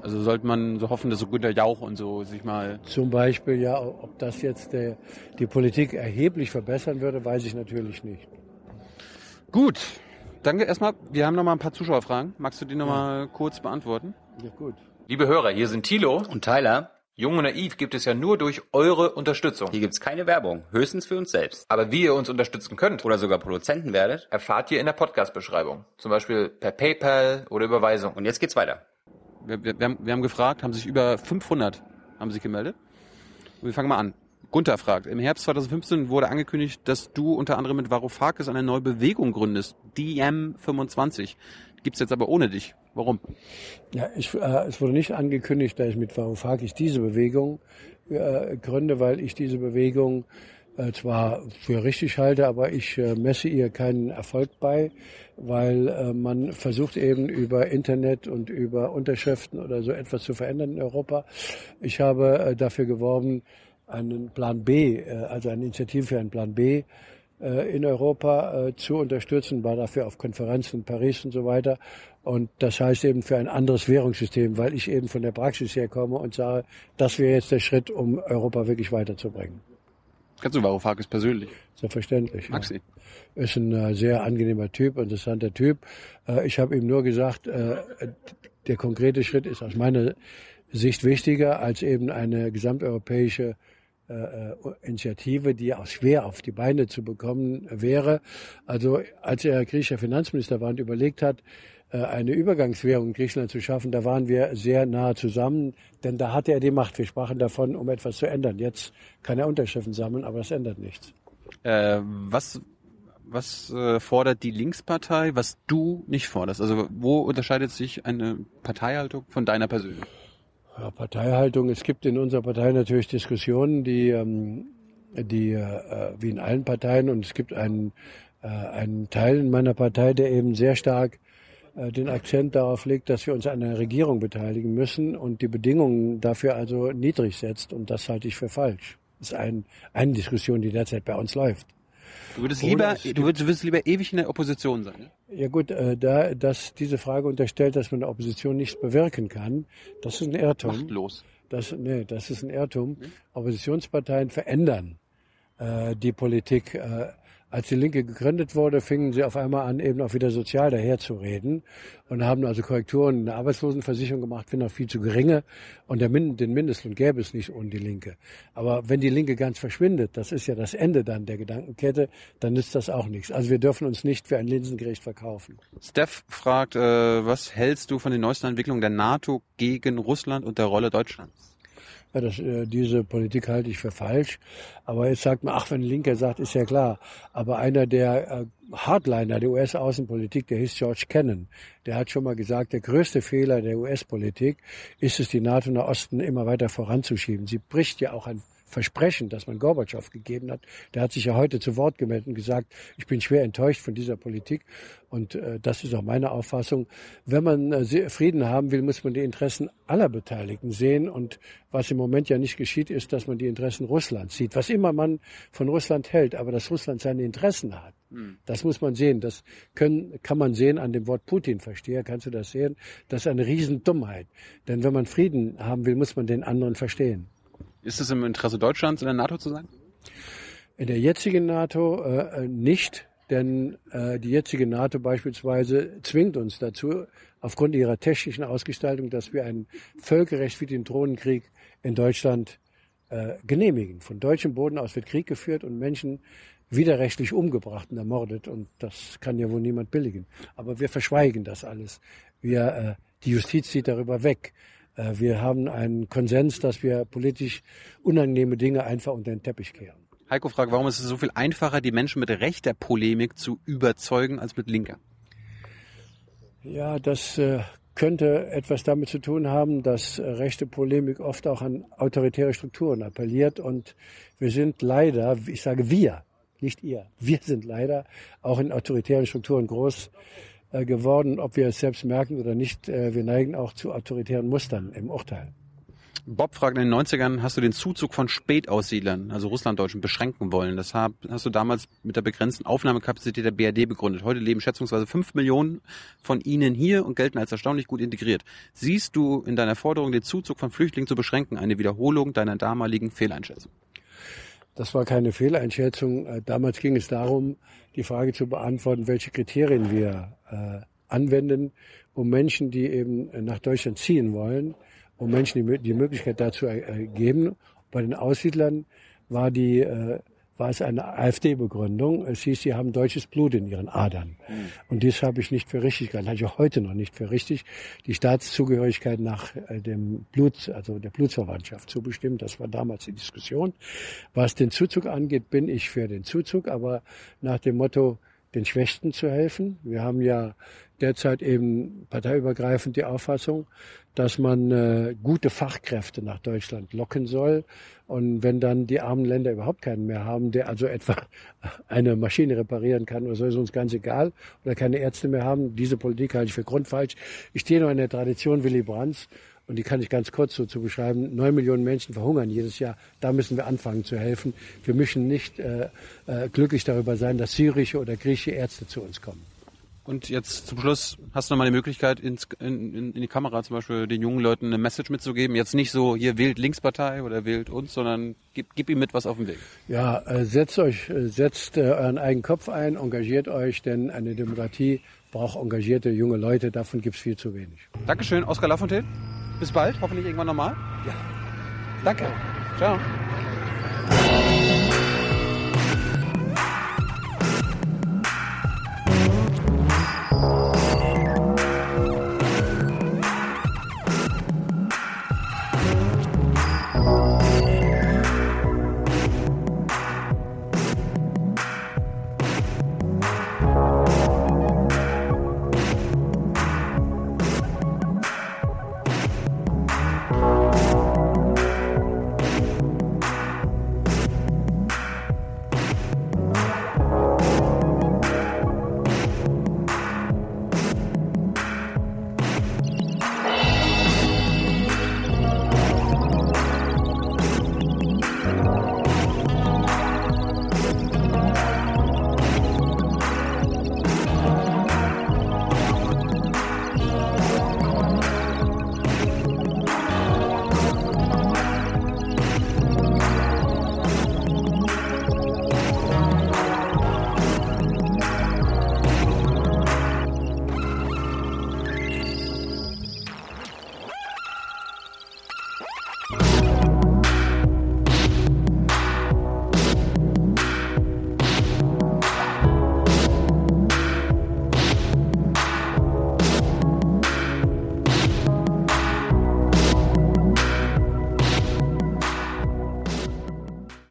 Also sollte man so hoffen, dass so Günter Jauch und so sich mal. Zum Beispiel, ja, ob das jetzt der, die Politik erheblich verbessern würde, weiß ich natürlich nicht. Gut. Danke erstmal. Wir haben noch mal ein paar Zuschauerfragen. Magst du die noch mal kurz beantworten? Ja, gut. Liebe Hörer, hier sind Thilo. Und Tyler, Jung und Naiv gibt es ja nur durch eure Unterstützung. hier gibt's keine Werbung, höchstens für uns selbst. Aber wie ihr uns unterstützen könnt, Oder sogar Produzenten werdet. erfahrt ihr in der Podcast-Beschreibung. Zum Beispiel per PayPal oder Überweisung. Und jetzt geht's weiter. Wir, wir, haben, wir haben gefragt, haben sich über 500 haben sich gemeldet. Und wir fangen mal an. Gunther fragt, im Herbst 2015 wurde angekündigt, dass du unter anderem mit Varoufakis eine neue Bewegung gründest, DM25. Gibt's jetzt aber ohne dich. Warum? Ja, ich, äh, es wurde nicht angekündigt, dass ich mit Varoufakis diese Bewegung äh, gründe, weil ich diese Bewegung äh, zwar für richtig halte, aber ich äh, messe ihr keinen Erfolg bei, weil äh, man versucht eben über Internet und über Unterschriften oder so etwas zu verändern in Europa. Ich habe äh, dafür geworben, einen Plan B, äh, also eine Initiative für einen Plan B äh, in Europa äh, zu unterstützen, war dafür auf Konferenzen in Paris und so weiter. Und das heißt eben für ein anderes Währungssystem, weil ich eben von der Praxis herkomme und sage, das wäre jetzt der Schritt, um Europa wirklich weiterzubringen. Kennst du Varoufakis persönlich? Selbstverständlich. Du ihn? Ist ein äh, sehr angenehmer Typ, interessanter Typ. Äh, ich habe ihm nur gesagt, äh, der konkrete Schritt ist aus meiner Sicht wichtiger als eben eine gesamteuropäische äh, äh, Initiative, die auch schwer auf die Beine zu bekommen wäre. Also als er griechischer Finanzminister war und überlegt hat, eine Übergangswährung in Griechenland zu schaffen, da waren wir sehr nahe zusammen, denn da hatte er die Macht. Wir sprachen davon, um etwas zu ändern. Jetzt kann er Unterschriften sammeln, aber das ändert nichts. Äh, was was äh, fordert die Linkspartei, was du nicht forderst? Also wo unterscheidet sich eine Parteihaltung von deiner persönlichen? Ja, Parteihaltung. Es gibt in unserer Partei natürlich Diskussionen, die, ähm, die äh, wie in allen Parteien, und es gibt einen, äh, einen Teil in meiner Partei, der eben sehr stark äh, den Akzent darauf legt, dass wir uns an einer Regierung beteiligen müssen und die Bedingungen dafür also niedrig setzt. Und das halte ich für falsch. Das ist ein, eine Diskussion, die derzeit bei uns läuft. Du würdest lieber, du würdest, du würdest lieber ewig in der Opposition sein. Ne? Ja gut, äh, da dass diese Frage unterstellt, dass man der Opposition nichts bewirken kann, das ist ein Irrtum. Machtlos. Das, nee, das ist ein Irrtum. Oppositionsparteien verändern äh, die Politik. Äh, als die Linke gegründet wurde, fingen sie auf einmal an, eben auch wieder sozial daherzureden und haben also Korrekturen in der Arbeitslosenversicherung gemacht, wenn auch viel zu geringe. Und Min den Mindestlohn gäbe es nicht ohne die Linke. Aber wenn die Linke ganz verschwindet, das ist ja das Ende dann der Gedankenkette, dann nützt das auch nichts. Also wir dürfen uns nicht für ein Linsengericht verkaufen. Steph fragt, äh, was hältst du von den neuesten Entwicklungen der NATO gegen Russland und der Rolle Deutschlands? Ja, das, äh, diese Politik halte ich für falsch. Aber jetzt sagt man, ach, wenn ein Linker sagt, ist ja klar. Aber einer der äh, Hardliner der US-Außenpolitik, der hieß George Kennan, der hat schon mal gesagt, der größte Fehler der US-Politik ist es, die NATO nach Osten immer weiter voranzuschieben. Sie bricht ja auch ein Versprechen, das man Gorbatschow gegeben hat. Der hat sich ja heute zu Wort gemeldet und gesagt, ich bin schwer enttäuscht von dieser Politik. Und äh, das ist auch meine Auffassung. Wenn man äh, Frieden haben will, muss man die Interessen aller Beteiligten sehen. Und was im Moment ja nicht geschieht, ist, dass man die Interessen Russlands sieht. Was immer man von Russland hält, aber dass Russland seine Interessen hat, das muss man sehen. Das können, kann man sehen an dem Wort Putin-Versteher. Kannst du das sehen? Das ist eine Riesendummheit. Denn wenn man Frieden haben will, muss man den anderen verstehen. Ist es im Interesse Deutschlands in der NATO zu sein? In der jetzigen NATO äh, nicht, denn äh, die jetzige NATO beispielsweise zwingt uns dazu, aufgrund ihrer technischen Ausgestaltung, dass wir ein Völkerrecht wie den Drohnenkrieg in Deutschland äh, genehmigen. Von deutschem Boden aus wird Krieg geführt und Menschen widerrechtlich umgebracht und ermordet und das kann ja wohl niemand billigen. Aber wir verschweigen das alles. Wir, äh, die Justiz zieht darüber weg. Äh, wir haben einen Konsens, dass wir politisch unangenehme Dinge einfach unter den Teppich kehren. Heiko fragt, warum ist es so viel einfacher, die Menschen mit rechter Polemik zu überzeugen als mit linker? Ja, das äh, könnte etwas damit zu tun haben, dass rechte Polemik oft auch an autoritäre Strukturen appelliert. Und wir sind leider, ich sage wir, nicht ihr, wir sind leider auch in autoritären Strukturen groß geworden, ob wir es selbst merken oder nicht. Äh, wir neigen auch zu autoritären Mustern im Urteil. Bob fragt, in den 90ern hast du den Zuzug von Spätaussiedlern, also Russlanddeutschen, beschränken wollen. Das hast du damals mit der begrenzten Aufnahmekapazität der BRD begründet. Heute leben schätzungsweise fünf Millionen von ihnen hier und gelten als erstaunlich gut integriert. Siehst du in deiner Forderung, den Zuzug von Flüchtlingen zu beschränken, eine Wiederholung deiner damaligen Fehleinschätzung? Das war keine Fehleinschätzung. Äh, damals ging es darum, die Frage zu beantworten, welche Kriterien wir äh, anwenden, um Menschen, die eben nach Deutschland ziehen wollen, um Menschen die, die Möglichkeit dazu äh, geben. Bei den Aussiedlern war die äh, war es eine AfD-Begründung. Es hieß, sie haben deutsches Blut in ihren Adern. Mhm. Und dies habe ich nicht für richtig gehalten, halte ich auch heute noch nicht für richtig, die Staatszugehörigkeit nach äh, dem Blut, also der Blutsverwandtschaft zu bestimmen. Das war damals die Diskussion. Was den Zuzug angeht, bin ich für den Zuzug, aber nach dem Motto, den Schwächsten zu helfen. Wir haben ja derzeit eben parteiübergreifend die Auffassung, dass man äh, gute Fachkräfte nach Deutschland locken soll. Und wenn dann die armen Länder überhaupt keinen mehr haben, der also etwa [LAUGHS] eine Maschine reparieren kann oder so, ist uns ganz egal, oder keine Ärzte mehr haben, diese Politik halte ich für grundfalsch. Ich stehe noch in der Tradition Willy Brandts und die kann ich ganz kurz so zu beschreiben. Neun Millionen Menschen verhungern jedes Jahr. Da müssen wir anfangen zu helfen. Wir müssen nicht äh, äh, glücklich darüber sein, dass syrische oder griechische Ärzte zu uns kommen. Und jetzt zum Schluss hast du nochmal die Möglichkeit, ins, in, in, in, die Kamera zum Beispiel den jungen Leuten eine Message mitzugeben. Jetzt nicht so, hier wählt Linkspartei oder wählt uns, sondern gib, gib ihm mit was auf den Weg. Ja, äh, setzt euch, äh, setzt äh, euren eigenen Kopf ein, engagiert euch, denn eine Demokratie braucht engagierte junge Leute. Davon gibt's viel zu wenig. Dankeschön, Oskar Lafontaine. Bis bald, hoffentlich irgendwann nochmal. Ja. Danke. Ciao.